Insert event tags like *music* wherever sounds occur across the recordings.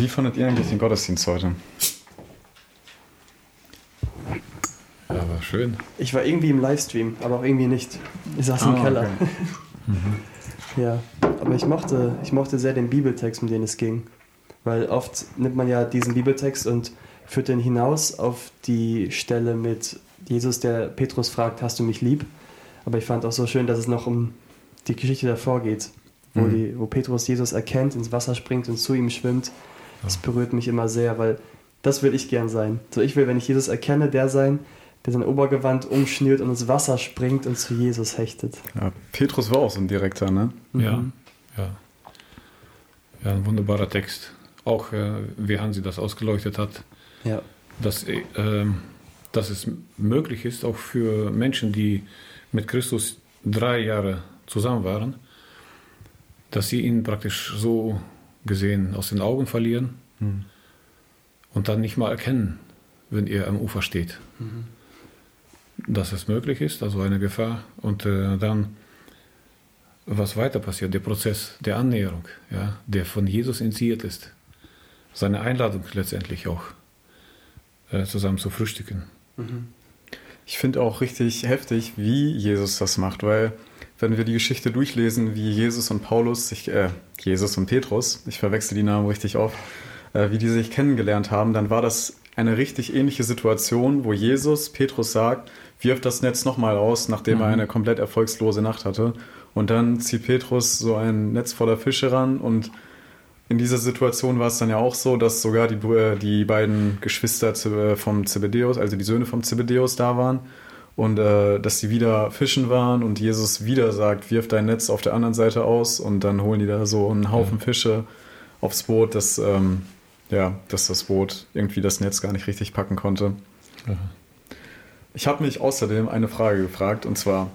Wie fandet ihr eigentlich den Gottesdienst heute? Ja, war schön. Ich war irgendwie im Livestream, aber auch irgendwie nicht. Ich saß im Ah, Keller. okay. *laughs* Ja, aber ich mochte, ich mochte sehr den Bibeltext, um den es ging. Weil oft nimmt man ja diesen Bibeltext und führt den hinaus auf die Stelle mit Jesus, der Petrus fragt, hast du mich lieb? Aber ich fand auch so schön, dass es noch um die Geschichte davor geht, wo, Mhm. die, wo Petrus Jesus erkennt, ins Wasser springt und zu ihm schwimmt. Das berührt mich immer sehr, weil das will ich gern sein. So ich will, wenn ich Jesus erkenne, der sein, der sein Obergewand umschnürt und ins Wasser springt und zu Jesus hechtet. Ja, Petrus war auch so ein Direkter, ne? Ja, Mhm. ja. Ja, ein wunderbarer Text. Auch äh, wie Hansi das ausgeleuchtet hat, Ja. dass, äh, ähm, dass es möglich ist, auch für Menschen, die mit Christus drei Jahre zusammen waren, dass sie ihn praktisch so gesehen aus den Augen verlieren Hm. und dann nicht mal erkennen, wenn er am Ufer steht. Dass es möglich ist, also eine Gefahr. Und äh, dann, was weiter passiert, der Prozess der Annäherung, ja, der von Jesus initiiert ist. Seine Einladung letztendlich auch, äh, zusammen zu frühstücken. Ich finde auch richtig heftig, wie Jesus das macht, weil wenn wir die Geschichte durchlesen, wie Jesus und Paulus sich, äh, Jesus und Petrus, ich verwechsel die Namen richtig oft, äh, wie die sich kennengelernt haben, dann war das eine richtig ähnliche Situation, wo Jesus Petrus sagt, wirf das Netz nochmal aus, nachdem er Mhm. eine komplett erfolgslose Nacht hatte. Und dann zieht Petrus so ein Netz voller Fische ran und in dieser Situation war es dann ja auch so, dass sogar die, Brü- die beiden Geschwister Ze- vom Zebedeus, also die Söhne vom Zebedeus da waren und äh, dass sie wieder fischen waren und Jesus wieder sagt, wirf dein Netz auf der anderen Seite aus und dann holen die da so einen Haufen Fische aufs Boot, dass, ähm, ja, dass das Boot irgendwie das Netz gar nicht richtig packen konnte. Ich habe mich außerdem eine Frage gefragt und zwar,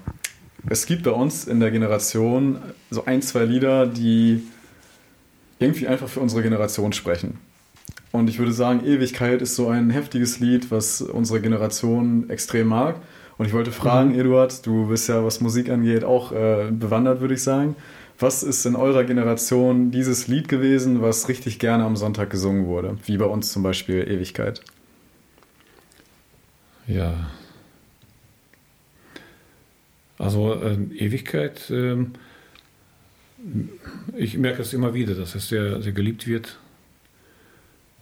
es gibt bei uns in der Generation so ein, zwei Lieder, die irgendwie einfach für unsere Generation sprechen. Und ich würde sagen, Ewigkeit ist so ein heftiges Lied, was unsere Generation extrem mag. Und ich wollte fragen, Mhm. Eduard, du bist ja, was Musik angeht, auch äh, bewandert, würde ich sagen. Was ist in eurer Generation dieses Lied gewesen, was richtig gerne am Sonntag gesungen wurde? Wie bei uns zum Beispiel Ewigkeit. Ja. Also äh, Ewigkeit, ähm, ich merke es immer wieder, dass es sehr, sehr geliebt wird.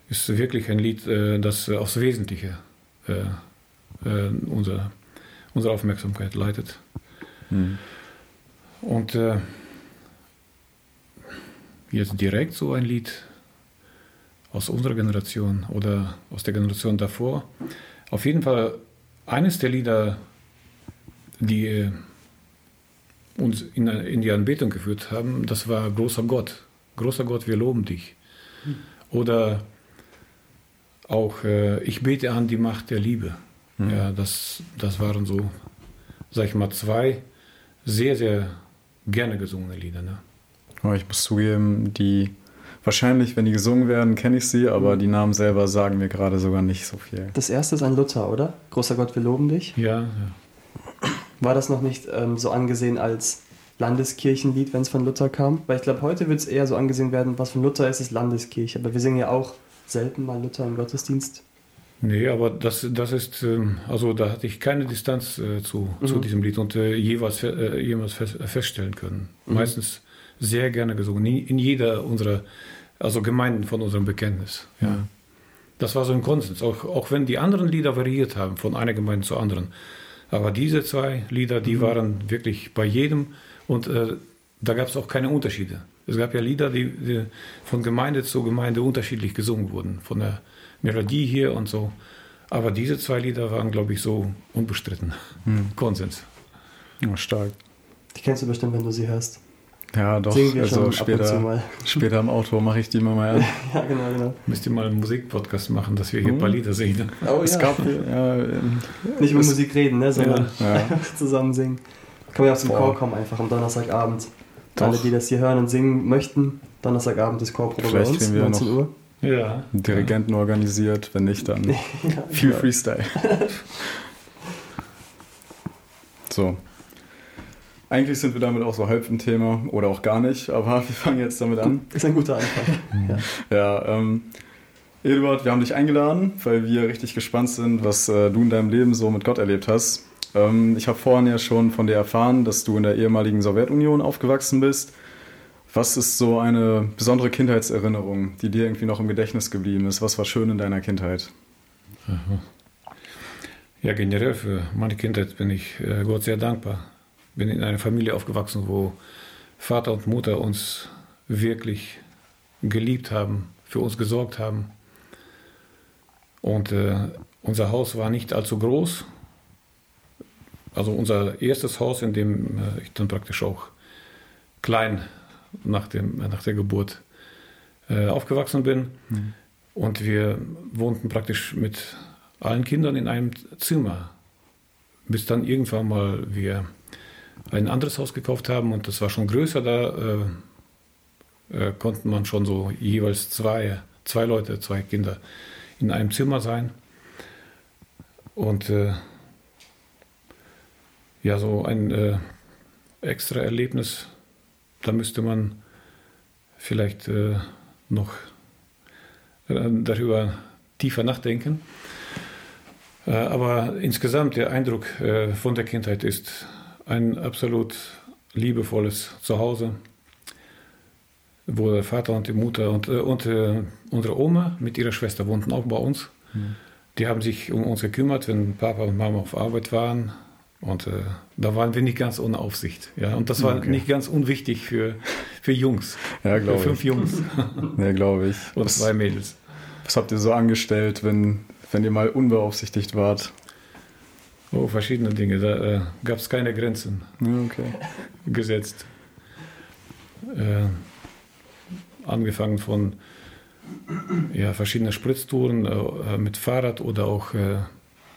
Ist wirklich ein Lied, äh, das äh, aufs Wesentliche äh, äh, unser, unsere Aufmerksamkeit leitet. Hm. Und äh, jetzt direkt so ein Lied aus unserer Generation oder aus der Generation davor. Auf jeden Fall eines der Lieder, die äh, uns in, in die Anbetung geführt haben, das war Großer Gott. Großer Gott, wir loben dich. Oder auch äh, Ich bete an die Macht der Liebe. Mhm. Ja, das, das waren so, sag ich mal, zwei sehr, sehr gerne gesungene Lieder. Ne? Aber ich muss zugeben, die wahrscheinlich, wenn die gesungen werden, kenne ich sie, aber die Namen selber sagen mir gerade sogar nicht so viel. Das erste ist ein Luther, oder? Großer Gott, wir loben dich. Ja, ja. War das noch nicht ähm, so angesehen als Landeskirchenlied, wenn es von Luther kam? Weil ich glaube, heute wird es eher so angesehen werden, was von Luther ist, ist Landeskirche. Aber wir singen ja auch selten mal Luther im Gottesdienst. Nee, aber das, das ist, ähm, also da hatte ich keine Distanz äh, zu, zu Mhm. diesem Lied und äh, jeweils, äh, jemals fest, äh, feststellen können. Mhm. Meistens sehr gerne gesungen, in, jeder unserer, also Gemeinden von unserem Bekenntnis. Ja. Ja. Das war so ein Konsens, auch, auch wenn die anderen Lieder variiert haben, von einer Gemeinde zur anderen. Aber diese zwei Lieder, die Mhm. waren wirklich bei jedem und äh, da gab es auch keine Unterschiede. Es gab ja Lieder, die, die von Gemeinde zu Gemeinde unterschiedlich gesungen wurden, von der Melodie hier und so. Aber diese zwei Lieder waren, glaube ich, so unbestritten. Hm. Konsens. Oh, stark. Die kennst du bestimmt, wenn du sie hörst. Ja, doch. Singen wir also schon ab und zu später, mal. *laughs* später im Auto mache ich die immer mal an. *laughs* Ja, genau, genau. Müsst ihr mal einen Musikpodcast machen, dass wir hier ein paar Mhm. Lieder singen. Oh, es ja. gab ja, ähm, *laughs* Nicht über Musik reden, ne, sondern Ja. zusammen singen. Kann man ja auch zum Boah. Chor kommen, einfach am Donnerstagabend. Doch. Alle, die das hier hören und singen möchten, Donnerstagabend ist Chorprobe bei uns, kriegen wir 19 noch- Uhr. Ja. Dirigenten organisiert, wenn nicht, dann *laughs* Ja, viel. Freestyle. *laughs* So. eigentlich sind wir damit auch so halb im Thema oder auch gar nicht, aber wir fangen jetzt damit an. Ist ein guter Anfang. *laughs* ja, Ja, ähm, Eduard, wir haben dich eingeladen, weil wir richtig gespannt sind, was äh, du in deinem Leben so mit Gott erlebt hast. Ähm, ich habe vorhin ja schon von dir erfahren, dass du in der ehemaligen Sowjetunion aufgewachsen bist. Was ist so eine besondere Kindheitserinnerung, die dir irgendwie noch im Gedächtnis geblieben ist? Was war schön in deiner Kindheit? Ja, generell für meine Kindheit bin ich äh, Gott sehr dankbar. Bin in einer Familie aufgewachsen, wo Vater und Mutter uns wirklich geliebt haben, für uns gesorgt haben. Und äh, unser Haus war nicht allzu groß. Also unser erstes Haus, in dem äh, ich dann praktisch auch klein nach, dem, nach der Geburt äh, aufgewachsen bin. Und wir wohnten praktisch mit allen Kindern in einem Zimmer. Bis dann irgendwann mal wir ein anderes Haus gekauft haben und das war schon größer, da äh, äh, konnten man schon so jeweils zwei, zwei Leute, zwei Kinder in einem Zimmer sein. Und äh, ja, so ein äh, extra Erlebnis, da müsste man vielleicht äh, noch äh, darüber tiefer nachdenken. Äh, Aber insgesamt der Eindruck äh, von der Kindheit ist ein absolut liebevolles Zuhause, wo der Vater und die Mutter und, äh, und äh, unsere Oma mit ihrer Schwester wohnten auch bei uns. Die haben sich um uns gekümmert, wenn Papa und Mama auf Arbeit waren. Und äh, da waren wir nicht ganz ohne Aufsicht. Ja? Und das war Okay. nicht ganz unwichtig für, für Jungs. Ja, für glaube fünf ich. Jungs *laughs* Ja, glaube ich. und Was, zwei Mädels. was habt ihr so angestellt, wenn, wenn ihr mal unbeaufsichtigt wart? Oh, verschiedene Dinge. Da äh, gab es keine Grenzen. Okay. gesetzt. Äh, angefangen von ja, verschiedenen Spritztouren äh, mit Fahrrad oder auch äh,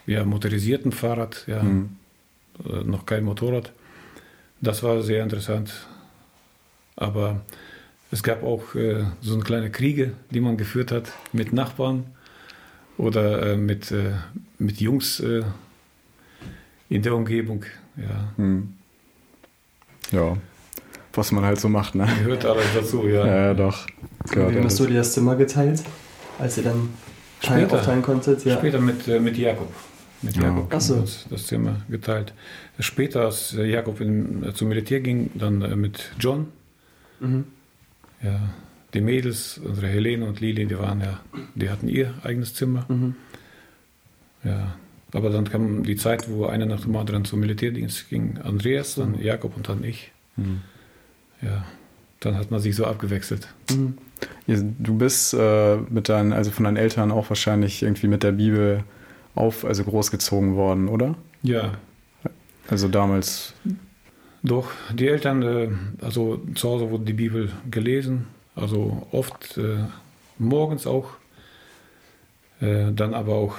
ja, motorisierten Fahrrad, ja, Hm. Äh, noch kein Motorrad. Das war sehr interessant. Aber es gab auch äh, so eine kleine Kriege, die man geführt hat mit Nachbarn oder äh, mit, äh, mit Jungs äh, in der Umgebung. Ja. Hm. Ja, was man halt so macht, ne? Gehört alles dazu, ja. Ja, ja doch. Gehört wem hast du dir das Zimmer geteilt, als ihr dann Später. aufteilen konntet? Ja. Später mit, äh, mit Jakob. Mit Jakob okay. Ach so. das Zimmer geteilt. Später, als Jakob in, zum Militär ging, dann äh, mit John. Mhm. Ja, die Mädels, unsere Helene und Lili, die waren ja, die hatten ihr eigenes Zimmer. Mhm. Ja. Aber dann kam die Zeit, wo einer nach dem anderen zum Militärdienst ging. Andreas, dann Jakob und dann ich. Hm. Ja. Dann hat man sich so abgewechselt. Mhm. Du bist äh, mit deinen, also von deinen Eltern auch wahrscheinlich irgendwie mit der Bibel auf, also großgezogen worden, oder? Ja, Also damals. Doch, die Eltern, äh, also zu Hause wurde die Bibel gelesen, also oft äh, morgens auch, äh, dann aber auch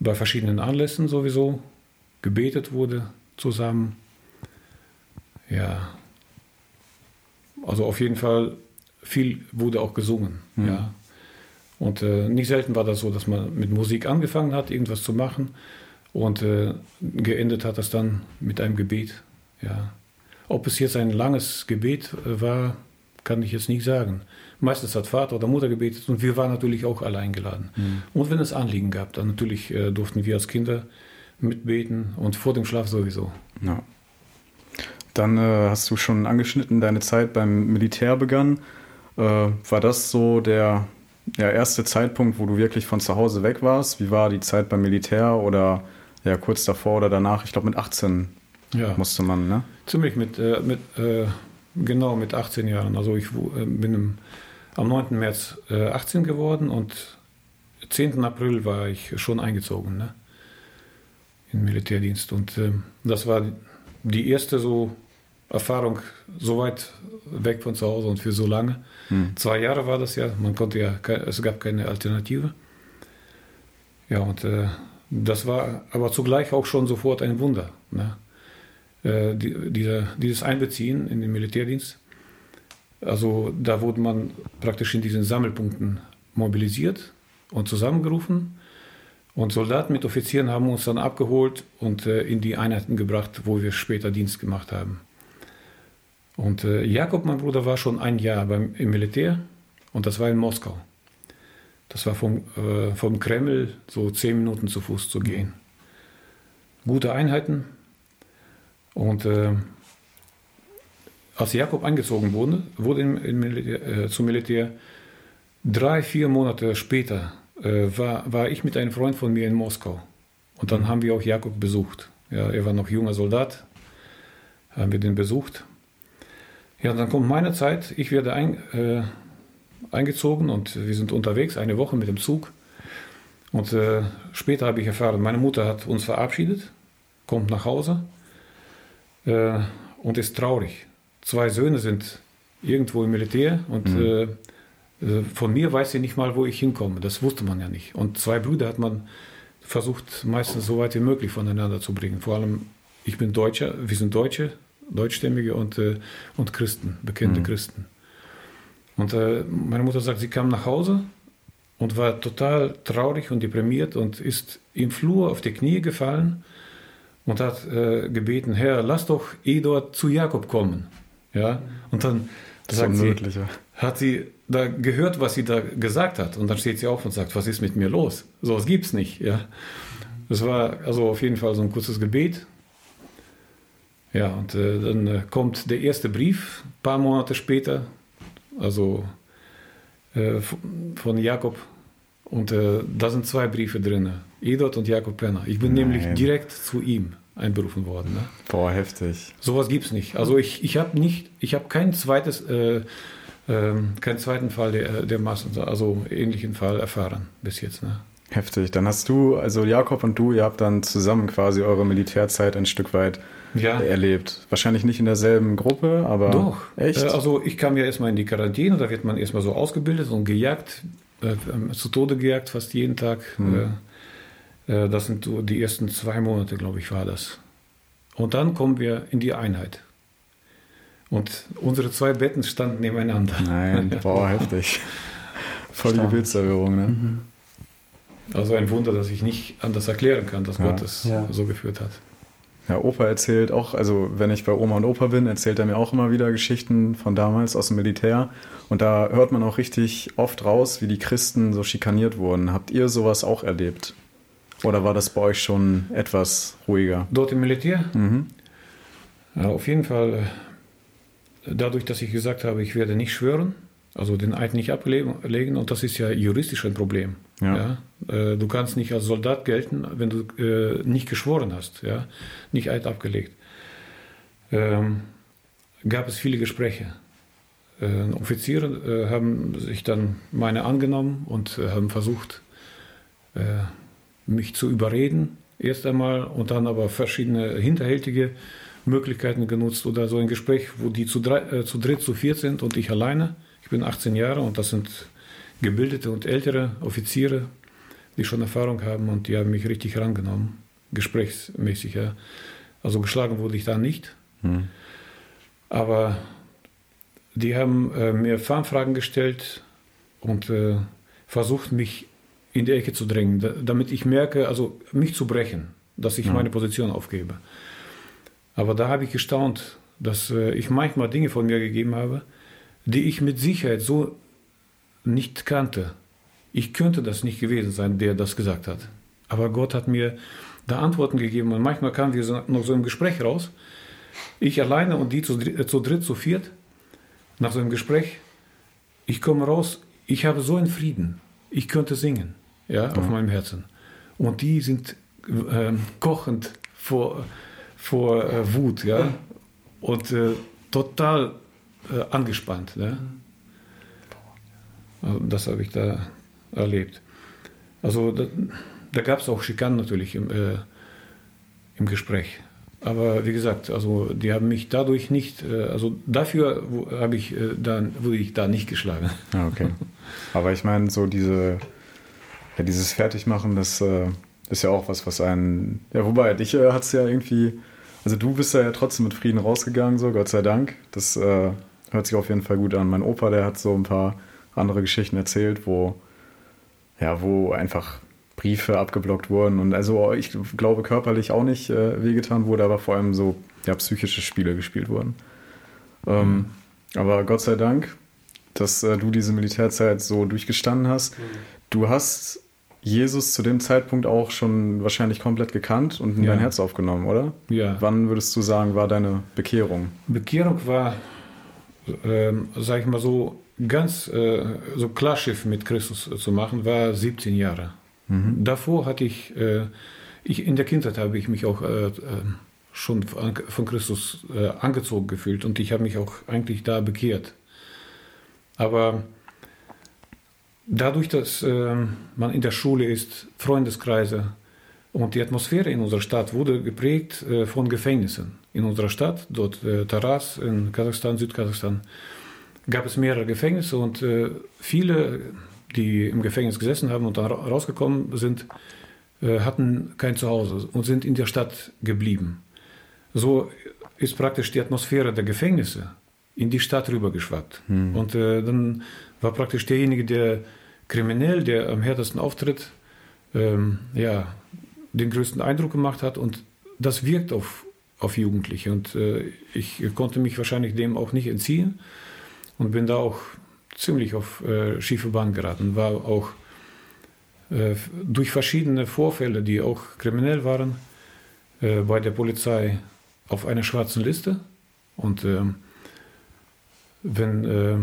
bei verschiedenen Anlässen sowieso gebetet wurde zusammen. Ja, also auf jeden Fall viel wurde auch gesungen, Mhm. ja. Und äh, nicht selten war das so, dass man mit Musik angefangen hat, irgendwas zu machen und äh, geendet hat das dann mit einem Gebet. Ja. Ob es jetzt ein langes Gebet äh, war, kann ich jetzt nicht sagen. Meistens hat Vater oder Mutter gebetet und wir waren natürlich auch alle eingeladen. Und wenn es Anliegen gab, dann natürlich äh, durften wir als Kinder mitbeten und vor dem Schlaf sowieso. Ja. Dann äh, hast du schon angeschnitten, deine Zeit beim Militär begann. Äh, war das so der ja, erste Zeitpunkt, wo du wirklich von zu Hause weg warst? Wie war die Zeit beim Militär oder ja, kurz davor oder danach? Ich glaube, mit 18 Ja, musste man, ne? ziemlich mit, äh, mit äh, genau mit 18 Jahren. Also ich äh, bin im, am 9. März äh, 18 geworden und 10. April war ich schon eingezogen ne? in den Militärdienst. Und ähm, das war die erste so Erfahrung so weit weg von zu Hause und für so lange. Hm. Zwei Jahre war das ja, man konnte ja, es gab keine Alternative. Ja, und äh, das war aber zugleich auch schon sofort ein Wunder. Ne? Äh, die, dieser, dieses Einbeziehen in den Militärdienst. Also da wurde man praktisch in diesen Sammelpunkten mobilisiert und zusammengerufen. Und Soldaten mit Offizieren haben uns dann abgeholt und äh, in die Einheiten gebracht, wo wir später Dienst gemacht haben. Und äh, Jakob, mein Bruder, war schon ein Jahr beim, im Militär und das war in Moskau. Das war vom, äh, vom Kreml so zehn Minuten zu Fuß zu gehen. Gute Einheiten. Und äh, als Jakob eingezogen wurde, wurde im, im Militär, äh, zum Militär, drei, vier Monate später äh, war, war ich mit einem Freund von mir in Moskau. Und dann haben wir auch Jakob besucht. Ja, er war noch junger Soldat, haben wir den besucht. Ja, dann kommt meine Zeit, ich werde ein, äh, eingezogen und wir sind unterwegs, eine Woche mit dem Zug. Und äh, später habe ich erfahren, meine Mutter hat uns verabschiedet, kommt nach Hause äh, und ist traurig. Zwei Söhne sind irgendwo im Militär und mhm. Äh, äh, von mir weiß sie nicht mal, wo ich hinkomme. Das wusste man ja nicht. Und zwei Brüder hat man versucht, meistens so weit wie möglich voneinander zu bringen. Vor allem, ich bin Deutscher, wir sind Deutsche, Deutschstämmige und, äh, und Christen, bekannte mhm. Christen. Und äh, meine Mutter sagt, sie kam nach Hause und war total traurig und deprimiert und ist im Flur auf die Knie gefallen und hat äh, gebeten, Herr, lass doch Eduard zu Jakob kommen. Ja? Und dann sagt sie, hat sie da gehört, was sie da gesagt hat. Und dann steht sie auf und sagt, was ist mit mir los? So was gibt's nicht. Ja? Das war also auf jeden Fall so ein kurzes Gebet. Ja, und äh, dann äh, kommt der erste Brief, ein paar Monate später, also äh, von Jakob. Und äh, da sind zwei Briefe drin, Edot und Jakob Penner. Ich bin Nein. nämlich direkt zu ihm einberufen worden. Ne? Boah, heftig. Sowas gibt es nicht. Also ich, ich habe nicht, ich habe kein zweites, äh, äh, keinen zweiten Fall der, der Massen, also ähnlichen Fall erfahren bis jetzt. Ne? Heftig. Dann hast du, also Jakob und du, ihr habt dann zusammen quasi eure Militärzeit ein Stück weit ja. erlebt. Wahrscheinlich nicht in derselben Gruppe, aber. Doch. Echt? Äh, also ich kam ja erstmal in die Quarantäne, da wird man erstmal so ausgebildet und gejagt, äh, ähm, zu Tode gejagt, fast jeden Tag. Hm. Äh, das sind so die ersten zwei Monate, glaube ich, war das. Und dann kommen wir in die Einheit. Und unsere zwei Betten standen nebeneinander. Nein, *laughs* boah, heftig. Voll die Bildserwürung, ne? Mhm. Also ein Wunder, dass ich nicht anders erklären kann, dass ja. Gott es ja. so geführt hat. Ja, Opa erzählt auch, also wenn ich bei Oma und Opa bin, erzählt er mir auch immer wieder Geschichten von damals aus dem Militär. Und da hört man auch richtig oft raus, wie die Christen so schikaniert wurden. Habt ihr sowas auch erlebt? Oder war das bei euch schon etwas ruhiger? Dort im Militär? Mhm. Ja, auf jeden Fall, äh, dadurch, dass ich gesagt habe, ich werde nicht schwören, also den Eid nicht ablegen, und das ist ja juristisch ein Problem. Ja. ja? Äh, du kannst nicht als Soldat gelten, wenn du äh, nicht geschworen hast, ja? nicht Eid abgelegt. Ähm, gab es viele Gespräche. Äh, Offiziere äh, haben sich dann meine angenommen und äh, haben versucht, äh, mich zu überreden, erst einmal, und dann aber verschiedene hinterhältige Möglichkeiten genutzt oder so ein Gespräch, wo die zu, drei, zu dritt, zu viert sind und ich alleine ich bin 18 Jahre und das sind gebildete und ältere Offiziere, die schon Erfahrung haben und die haben mich richtig herangenommen, gesprächsmäßig. Ja. Also geschlagen wurde ich da nicht. Hm. Aber die haben äh, mir Fangfragen gestellt und äh, versucht, mich in die Ecke zu drängen, da, damit ich merke, also mich zu brechen, dass ich hm. meine Position aufgebe. Aber da habe ich gestaunt, dass äh, ich manchmal Dinge von mir gegeben habe, die ich mit Sicherheit so nicht kannte. Ich könnte das nicht gewesen sein, der das gesagt hat. Aber Gott hat mir da Antworten gegeben und manchmal kamen wir so, noch so im Gespräch raus. Ich alleine und die zu, äh, zu dritt, zu viert, nach so einem Gespräch. Ich komme raus, ich habe so einen Frieden. Ich könnte singen, ja, mhm. auf meinem Herzen. Und die sind äh, kochend vor, vor äh, Wut, ja, und äh, total äh, angespannt. Ne? Also das habe ich da erlebt. Also da, da gab es auch Schikanen natürlich im, äh, im Gespräch. Aber wie gesagt, also die haben mich dadurch nicht, äh, also dafür habe ich äh, dann wurde ich da nicht geschlagen. Ah, okay. Aber ich meine, so diese, ja, dieses Fertigmachen, das äh, ist ja auch was, was einen, ja, wobei dich äh, hat es ja irgendwie, also du bist ja trotzdem mit Frieden rausgegangen, so Gott sei Dank. Das äh, hört sich auf jeden Fall gut an. Mein Opa, der hat so ein paar andere Geschichten erzählt, wo, ja, wo einfach Briefe abgeblockt wurden. Und also ich glaube körperlich auch nicht äh, wehgetan wurde, aber vor allem so ja, psychische Spiele gespielt wurden. Ähm. Aber Gott sei Dank, dass äh, du diese Militärzeit so durchgestanden hast. Mhm. Du hast Jesus zu dem Zeitpunkt auch schon wahrscheinlich komplett gekannt und in ja. dein Herz aufgenommen, oder? Ja. Wann würdest du sagen, war deine Bekehrung? Bekehrung war, ähm, sag ich mal so, ganz äh, so Klarschiff mit Christus zu machen, war 17 Jahre. Mhm. Davor hatte ich, äh, ich, in der Kindheit habe ich mich auch äh, äh schon von Christus äh, angezogen gefühlt und ich habe mich auch eigentlich da bekehrt. Aber dadurch, dass äh, man in der Schule ist, Freundeskreise und die Atmosphäre in unserer Stadt wurde geprägt äh, von Gefängnissen. In unserer Stadt, dort äh, Taras in Kasachstan, Südkasachstan, gab es mehrere Gefängnisse und äh, viele, die im Gefängnis gesessen haben und dann rausgekommen sind, äh, hatten kein Zuhause und sind in der Stadt geblieben. So ist praktisch die Atmosphäre der Gefängnisse in die Stadt rübergeschwappt. Hm. Und äh, dann war praktisch derjenige, der kriminell, der am härtesten auftritt, ähm, ja, den größten Eindruck gemacht hat. Und das wirkt auf, auf Jugendliche. Und äh, ich konnte mich wahrscheinlich dem auch nicht entziehen und bin da auch ziemlich auf äh, schiefe Bahn geraten. War auch äh, durch verschiedene Vorfälle, die auch kriminell waren, äh, bei der Polizei auf einer schwarzen Liste. Und ähm, wenn, äh,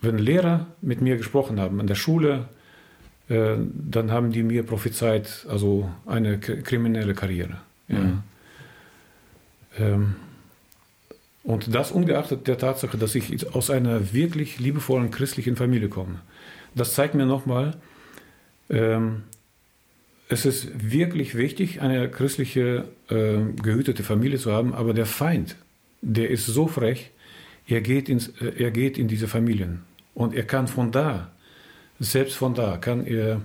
wenn Lehrer mit mir gesprochen haben an der Schule, äh, dann haben die mir prophezeit, also eine kriminelle Karriere. Ja. Mhm. Ähm, und das ungeachtet der Tatsache, dass ich aus einer wirklich liebevollen christlichen Familie komme. Das zeigt mir nochmal, ähm, es ist wirklich wichtig, eine christliche, äh, gehütete Familie zu haben, aber der Feind, der ist so frech, er geht, ins, äh, er geht in diese Familien und er kann von da, selbst von da, kann er,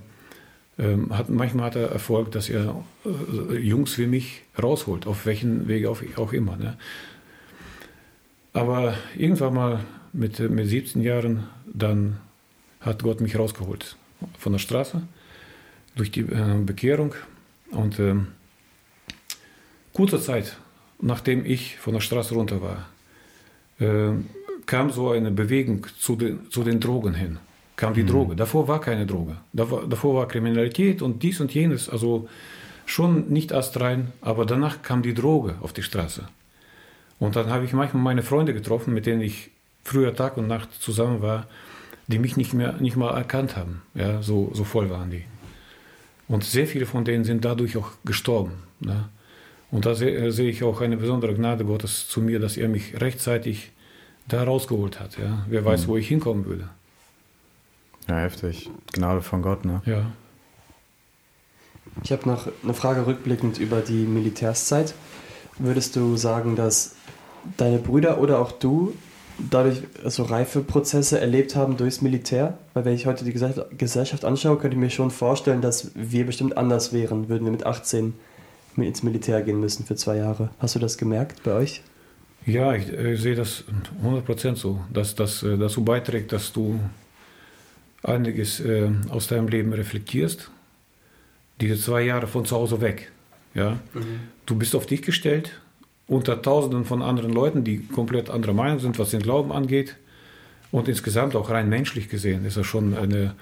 ähm, hat, manchmal hat er Erfolg, dass er äh, Jungs wie mich rausholt, auf welchen Wege auch, immer. Ne? Aber irgendwann mal mit, mit 17 Jahren, dann hat Gott mich rausgeholt von der Straße durch die äh, Bekehrung und äh, kurze Zeit, nachdem ich von der Straße runter war, äh, kam so eine Bewegung zu den, zu den Drogen hin. Kam die mhm. Droge. Davor war keine Droge. Davor, davor war Kriminalität und dies und jenes. Also schon nicht astrein, aber danach kam die Droge auf die Straße. Und dann habe ich manchmal meine Freunde getroffen, mit denen ich früher Tag und Nacht zusammen war, die mich nicht mehr nicht mal erkannt haben. Ja, so, so voll waren die. Und sehr viele von denen sind dadurch auch gestorben. Ne? Und da sehe, sehe ich auch eine besondere Gnade Gottes zu mir, dass er mich rechtzeitig da rausgeholt hat. Ja? Wer weiß, mhm. wo ich hinkommen würde. Ja, heftig. Gnade von Gott, ne? Ja. Ich habe noch eine Frage rückblickend über die Militärszeit. Würdest du sagen, dass deine Brüder oder auch du dadurch so reife Prozesse erlebt haben durchs Militär? Weil wenn ich heute die Gesellschaft anschaue, könnte ich mir schon vorstellen, dass wir bestimmt anders wären, würden wir mit 18 ins Militär gehen müssen für zwei Jahre. Hast du das gemerkt bei euch? Ja, ich, ich sehe das 100% so, dass das äh, dazu beiträgt, dass du einiges äh, aus deinem Leben reflektierst. Diese zwei Jahre von zu Hause weg. Ja? Mhm. Du bist auf dich gestellt, unter Tausenden von anderen Leuten, die komplett anderer Meinung sind, was den Glauben angeht. Und insgesamt auch rein menschlich gesehen ist das schon eine,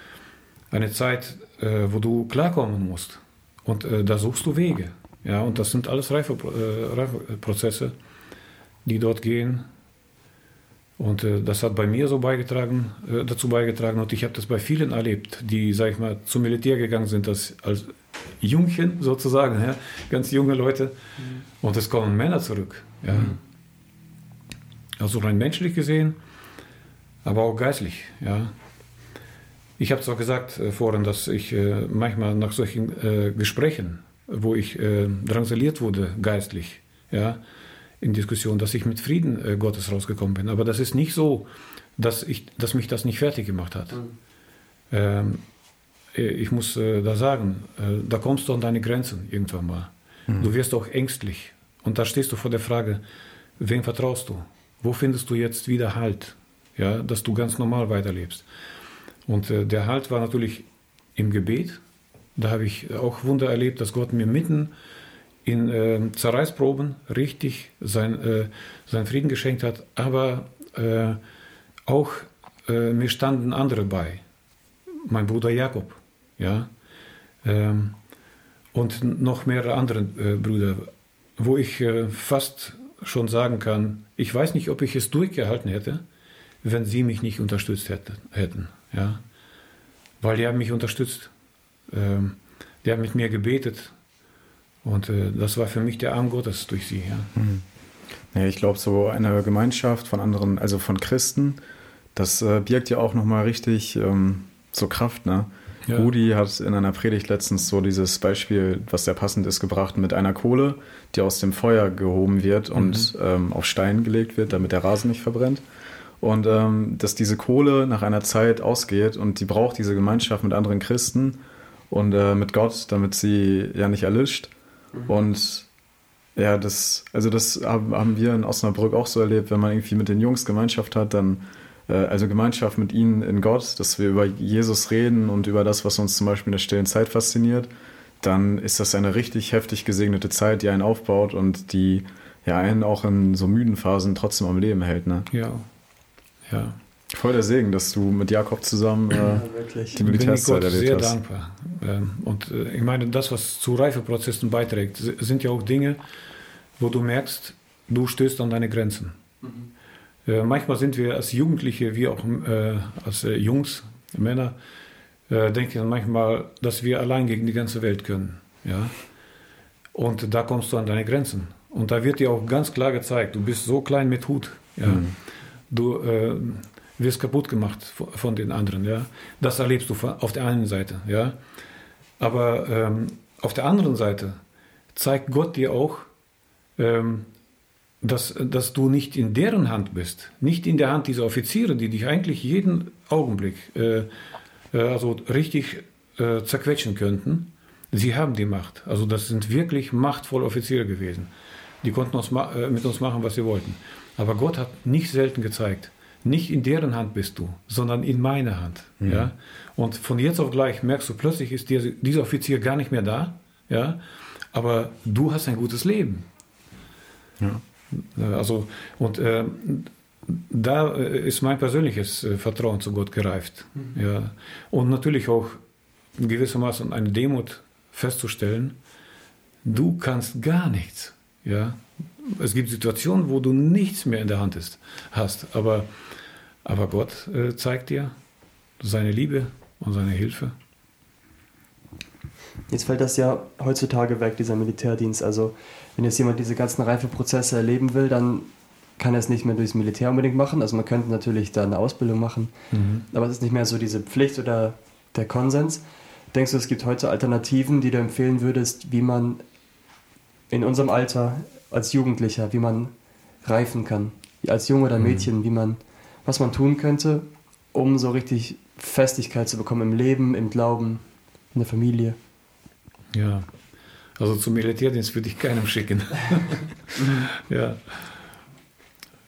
eine Zeit, äh, wo du klarkommen musst. Und äh, da suchst du Wege. Ja, und das sind alles reife, äh, reife Prozesse, die dort gehen. Und äh, das hat bei mir so beigetragen, äh, dazu beigetragen. Und ich habe das bei vielen erlebt, die, sag ich mal, zum Militär gegangen sind als, als Jungchen sozusagen, ja, ganz junge Leute. Mhm. Und es kommen Männer zurück. Ja. Mhm. Also rein menschlich gesehen, aber auch geistlich. Ja. Ich habe zwar gesagt äh, vorhin, dass ich äh, manchmal nach solchen äh, Gesprächen wo ich äh, drangsaliert wurde, geistlich, ja, in Diskussion, dass ich mit Frieden äh, Gottes rausgekommen bin. Aber das ist nicht so, dass, ich, dass mich das nicht fertig gemacht hat. Mhm. Ähm, äh, ich muss äh, da sagen, äh, da kommst du an deine Grenzen irgendwann mal. Mhm. Du wirst auch ängstlich. Und da stehst du vor der Frage, wem vertraust du? Wo findest du jetzt wieder Halt? Ja, dass du ganz normal weiterlebst. Und äh, der Halt war natürlich im Gebet, Da habe ich auch Wunder erlebt, dass Gott mir mitten in äh, Zerreißproben richtig sein, äh, seinen Frieden geschenkt hat, aber äh, auch äh, mir standen andere bei. Mein Bruder Jakob, ja, ähm, und noch mehrere andere äh, Brüder, wo ich äh, fast schon sagen kann, ich weiß nicht, ob ich es durchgehalten hätte, wenn sie mich nicht unterstützt hätte, hätten, ja, weil die haben mich unterstützt, ähm, die haben mit mir gebetet, und äh, das war für mich der Arm Gottes durch sie. Ja. Mhm. ja ich glaube, so eine Gemeinschaft von anderen, also von Christen, das äh, birgt ja auch nochmal richtig ähm, so Kraft. Ne? Ja. Rudi hat in einer Predigt letztens so dieses Beispiel, was sehr passend ist, gebracht mit einer Kohle, die aus dem Feuer gehoben wird und mhm. ähm, auf Stein gelegt wird, damit der Rasen nicht verbrennt. Und ähm, dass diese Kohle nach einer Zeit ausgeht und die braucht diese Gemeinschaft mit anderen Christen und äh, mit Gott, damit sie ja nicht erlischt. Mhm. Und ja, das, also das haben wir in Osnabrück auch so erlebt, wenn man irgendwie mit den Jungs Gemeinschaft hat, dann, äh, also Gemeinschaft mit ihnen in Gott, dass wir über Jesus reden und über das, was uns zum Beispiel in der stillen Zeit fasziniert, dann ist das eine richtig heftig gesegnete Zeit, die einen aufbaut und die ja einen auch in so müden Phasen trotzdem am Leben hält. Ne? Ja, ja. Voll der Segen, dass du mit Jakob zusammen äh, ja, die Militärszeit erlebt sehr hast. sehr dankbar. Ähm, und äh, ich meine, das, was zu Reifeprozessen beiträgt, sind ja auch Dinge, wo du merkst, du stößt an deine Grenzen. Mhm. Äh, manchmal sind wir als Jugendliche, wie auch äh, als äh, Jungs, Männer, äh, denke ich manchmal, dass wir allein gegen die ganze Welt können. Ja? Und da kommst du an deine Grenzen. Und da wird dir auch ganz klar gezeigt, du bist so klein mit Hut. Ja? Mhm. Du wirst kaputt gemacht von den anderen. Ja? Das erlebst du auf der einen Seite. Ja? Aber ähm, auf der anderen Seite zeigt Gott dir auch, ähm, dass, dass du nicht in deren Hand bist, nicht in der Hand dieser Offiziere, die dich eigentlich jeden Augenblick äh, äh, also richtig äh, zerquetschen könnten. Sie haben die Macht. Also das sind wirklich machtvolle Offiziere gewesen. Die konnten uns äh, mit uns machen, was sie wollten. Aber Gott hat nicht selten gezeigt, nicht in deren Hand bist du, sondern in meiner Hand. Mhm. Ja? Und von jetzt auf gleich merkst du, plötzlich ist dieser, dieser Offizier gar nicht mehr da, ja? aber du hast ein gutes Leben. Ja. Also, und äh, da äh, ist mein persönliches äh, Vertrauen zu Gott gereift. Mhm. Ja? Und natürlich auch gewissermaßen eine Demut festzustellen, du kannst gar nichts. Ja? Es gibt Situationen, wo du nichts mehr in der Hand ist, hast, aber aber Gott äh, zeigt dir seine Liebe und seine Hilfe. Jetzt fällt das ja heutzutage weg, dieser Militärdienst. Also wenn jetzt jemand diese ganzen Reifeprozesse erleben will, dann kann er es nicht mehr durchs Militär unbedingt machen. Also man könnte natürlich da eine Ausbildung machen, mhm. aber es ist nicht mehr so diese Pflicht oder der Konsens. Denkst du, es gibt heute Alternativen, die du empfehlen würdest, wie man in unserem Alter als Jugendlicher, wie man reifen kann? Als Junge oder mhm. Mädchen, mhm. wie man was man tun könnte, um so richtig Festigkeit zu bekommen im Leben, im Glauben, in der Familie. Ja, also zum Militärdienst würde ich keinem schicken. *laughs* ja.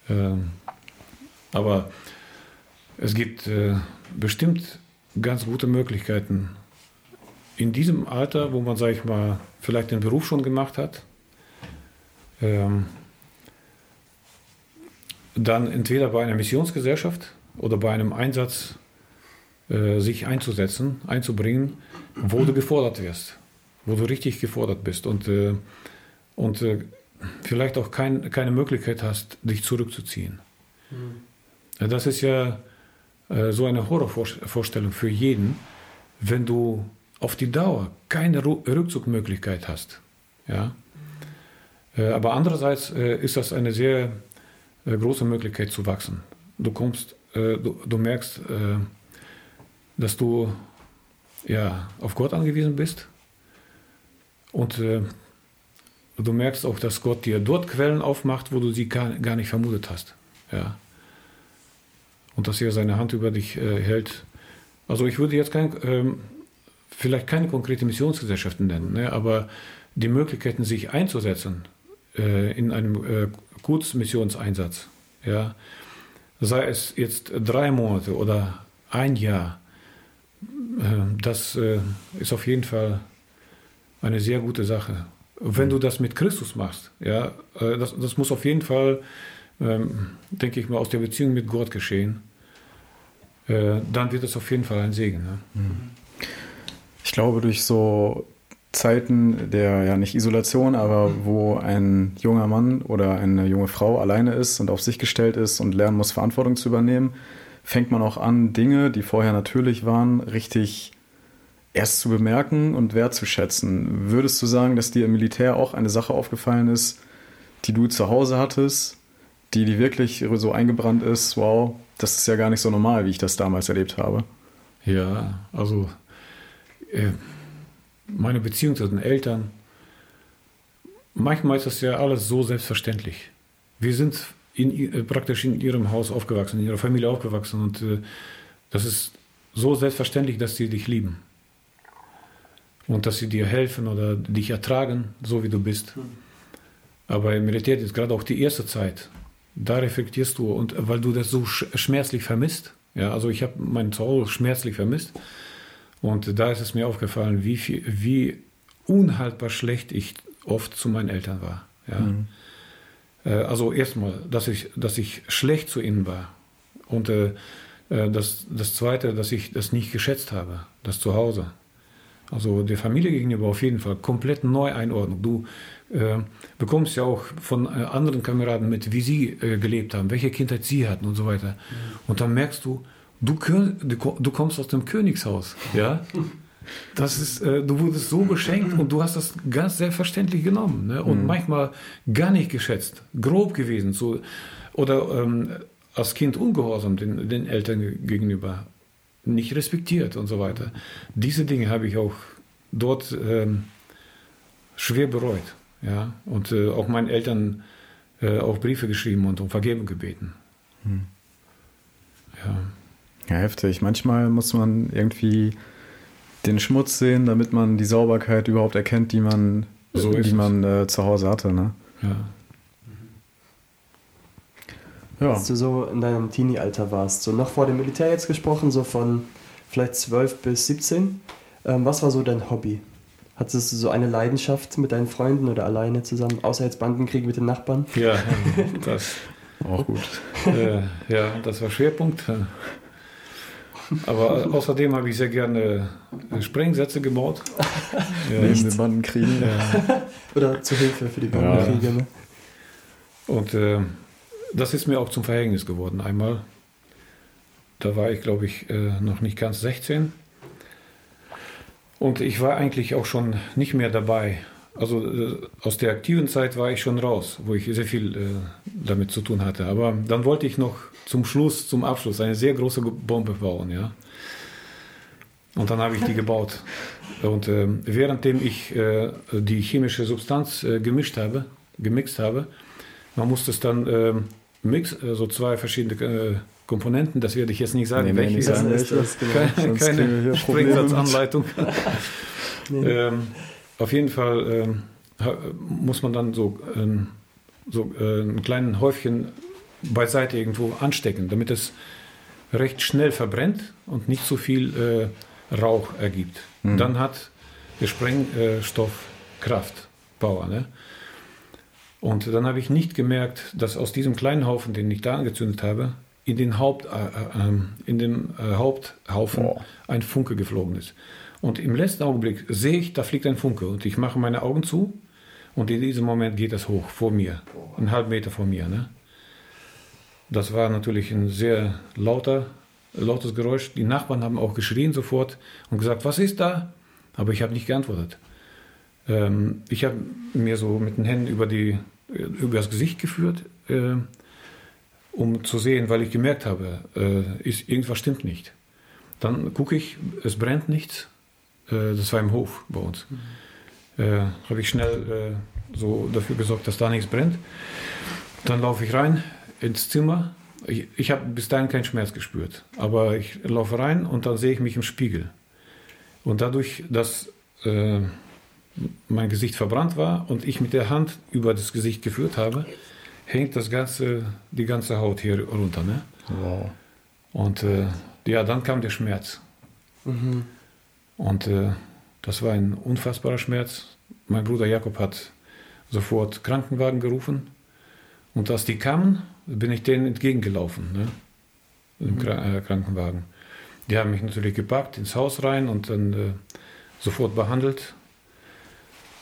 Ähm, aber es gibt äh, bestimmt ganz gute Möglichkeiten in diesem Alter, wo man, sage ich mal, vielleicht den Beruf schon gemacht hat, ähm, dann entweder bei einer Missionsgesellschaft oder bei einem Einsatz äh, sich einzusetzen, einzubringen, wo du gefordert wirst, wo du richtig gefordert bist und, äh, und äh, vielleicht auch kein, keine Möglichkeit hast, dich zurückzuziehen. Mhm. Das ist ja äh, so eine Horrorvorstellung für jeden, wenn du auf die Dauer keine Rückzugmöglichkeit hast. Ja? Äh, aber andererseits äh, ist das eine sehr äh, große Möglichkeit zu wachsen. Du kommst, äh, du, du, merkst, äh, dass du ja, auf Gott angewiesen bist und du merkst auch, dass Gott dir dort Quellen aufmacht, wo du sie gar, gar nicht vermutet hast. Ja. Und dass er seine Hand über dich hält. Also ich würde jetzt kein, ähm, vielleicht keine konkrete Missionsgesellschaften nennen, ne, aber die Möglichkeiten, sich einzusetzen in einem Kurzmissionseinsatz, ja, sei es jetzt drei Monate oder ein Jahr, das äh, ist auf jeden Fall eine sehr gute Sache. Wenn du das mit Christus machst, ja, äh, das, das muss auf jeden Fall, ähm, denke ich mal, aus der Beziehung mit Gott geschehen. Dann wird es auf jeden Fall ein Segen. Ne? Ich glaube, durch so Zeiten der, ja nicht Isolation, aber wo ein junger Mann oder eine junge Frau alleine ist und auf sich gestellt ist und lernen muss, Verantwortung zu übernehmen, fängt man auch an, Dinge, die vorher natürlich waren, richtig erst zu bemerken und wertzuschätzen. Würdest du sagen, dass dir im Militär auch eine Sache aufgefallen ist, die du zu Hause hattest, die dir wirklich so eingebrannt ist, wow, das ist ja gar nicht so normal, wie ich das damals erlebt habe? Ja, also äh, meine Beziehung zu den Eltern, manchmal ist das ja alles so selbstverständlich. Wir sind in, äh, praktisch in ihrem Haus aufgewachsen, in ihrer Familie aufgewachsen und äh, das ist so selbstverständlich, dass sie dich lieben und dass sie dir helfen oder dich ertragen, so wie du bist. Aber im Militär ist gerade auch die erste Zeit, da reflektierst du und weil du das so schmerzlich vermisst, ja, also ich habe mein Zuhause schmerzlich vermisst und da ist es mir aufgefallen, wie, viel, wie unhaltbar schlecht ich oft zu meinen Eltern war. Ja. Mhm. Äh, also erstmal, dass ich, dass ich schlecht zu ihnen war. Und äh, äh, das, das Zweite, dass ich das nicht geschätzt habe, das Zuhause. Also der Familie gegenüber auf jeden Fall komplett Neueinordnung. Du äh, bekommst ja auch von äh, anderen Kameraden mit, wie sie äh, gelebt haben, welche Kindheit sie hatten und so weiter. Mhm. Und dann merkst du, du, du kommst aus dem Königshaus. Ja? Das ist, äh, du wurdest so beschenkt und du hast das ganz selbstverständlich genommen ne? und mhm. manchmal gar nicht geschätzt, grob gewesen so, oder ähm, als Kind ungehorsam den, den Eltern gegenüber, nicht respektiert und so weiter. Diese Dinge habe ich auch dort ähm, schwer bereut. Ja? Und äh, auch meinen Eltern äh, auch Briefe geschrieben und um Vergebung gebeten. Mhm. Ja. Ja, heftig. Manchmal muss man irgendwie den Schmutz sehen, damit man die Sauberkeit überhaupt erkennt, die man, so die man äh, zu Hause hatte. Ne? Ja. ja. Als du so in deinem Teenie-Alter warst, so noch vor dem Militär jetzt gesprochen, so von vielleicht 12 bis 17, ähm, was war so dein Hobby? Hattest du so eine Leidenschaft mit deinen Freunden oder alleine zusammen, außer jetzt Bandenkrieg mit den Nachbarn? Ja, *laughs* das auch gut. äh, ja, das war Schwerpunkt. Aber außerdem habe ich sehr gerne äh, Sprengsätze gebaut. *laughs* ja, in den Bandenkriegen. Ja. Oder zur Hilfe für die Bandenkriege. Ja. Und äh, das ist mir auch zum Verhängnis geworden. Einmal, da war ich, glaube ich, äh, noch nicht ganz 16. Und ich war eigentlich auch schon nicht mehr dabei. Also äh, aus der aktiven Zeit war ich schon raus, wo ich sehr viel äh, damit zu tun hatte. Aber dann wollte ich noch zum Schluss, zum Abschluss eine sehr große Bombe bauen, ja. Und dann habe ich die gebaut. Und äh, währenddem ich äh, die chemische Substanz äh, gemischt habe, gemixt habe, man musste es dann ähm, mix, also zwei verschiedene Komponenten, das werde ich jetzt nicht sagen, nee, welche. Nee, sagen das, das, genau. *laughs* Keine, keine Sprengsatzanleitung. *laughs* nee. ähm, auf jeden Fall ähm, muss man dann so, ähm, so äh, ein kleines Häufchen beiseite irgendwo anstecken, damit es recht schnell verbrennt und nicht so viel äh, Rauch ergibt. Mhm. Dann hat der Sprengstoff Kraft, Power. Ne? Und dann habe ich nicht gemerkt, dass aus diesem kleinen Haufen, den ich da angezündet habe, in den, Haupt, äh, äh, ähm, in den äh, Haupthaufen oh. ein Funke geflogen ist. Und im letzten Augenblick sehe ich, da fliegt ein Funke und ich mache meine Augen zu und in diesem Moment geht das hoch vor mir, einen halben Meter vor mir. Ne? Das war natürlich ein sehr lauter, lautes Geräusch. Die Nachbarn haben auch geschrien sofort und gesagt, was ist da? Aber ich habe nicht geantwortet. Ähm, ich habe mir so mit den Händen über, die, über das Gesicht geführt, äh, um zu sehen, weil ich gemerkt habe, äh, ist, irgendwas stimmt nicht. Dann gucke ich, es brennt nichts. Äh, das war im Hof bei uns. Mhm. Äh, habe ich schnell äh, so dafür gesorgt, dass da nichts brennt. Dann laufe ich rein, ins Zimmer. Ich, ich habe bis dahin keinen Schmerz gespürt, aber ich laufe rein und dann sehe ich mich im Spiegel. Und dadurch, dass äh, mein Gesicht verbrannt war und ich mit der Hand über das Gesicht geführt habe, hängt das ganze, die ganze Haut hier runter. Ne? Wow. Und äh, ja, dann kam der Schmerz. Mhm. Und äh, das war ein unfassbarer Schmerz. Mein Bruder Jakob hat sofort Krankenwagen gerufen. Und als die kamen, bin ich denen entgegengelaufen, ne? im mhm. äh, Krankenwagen. Die haben mich natürlich gepackt, ins Haus rein und dann äh, sofort behandelt.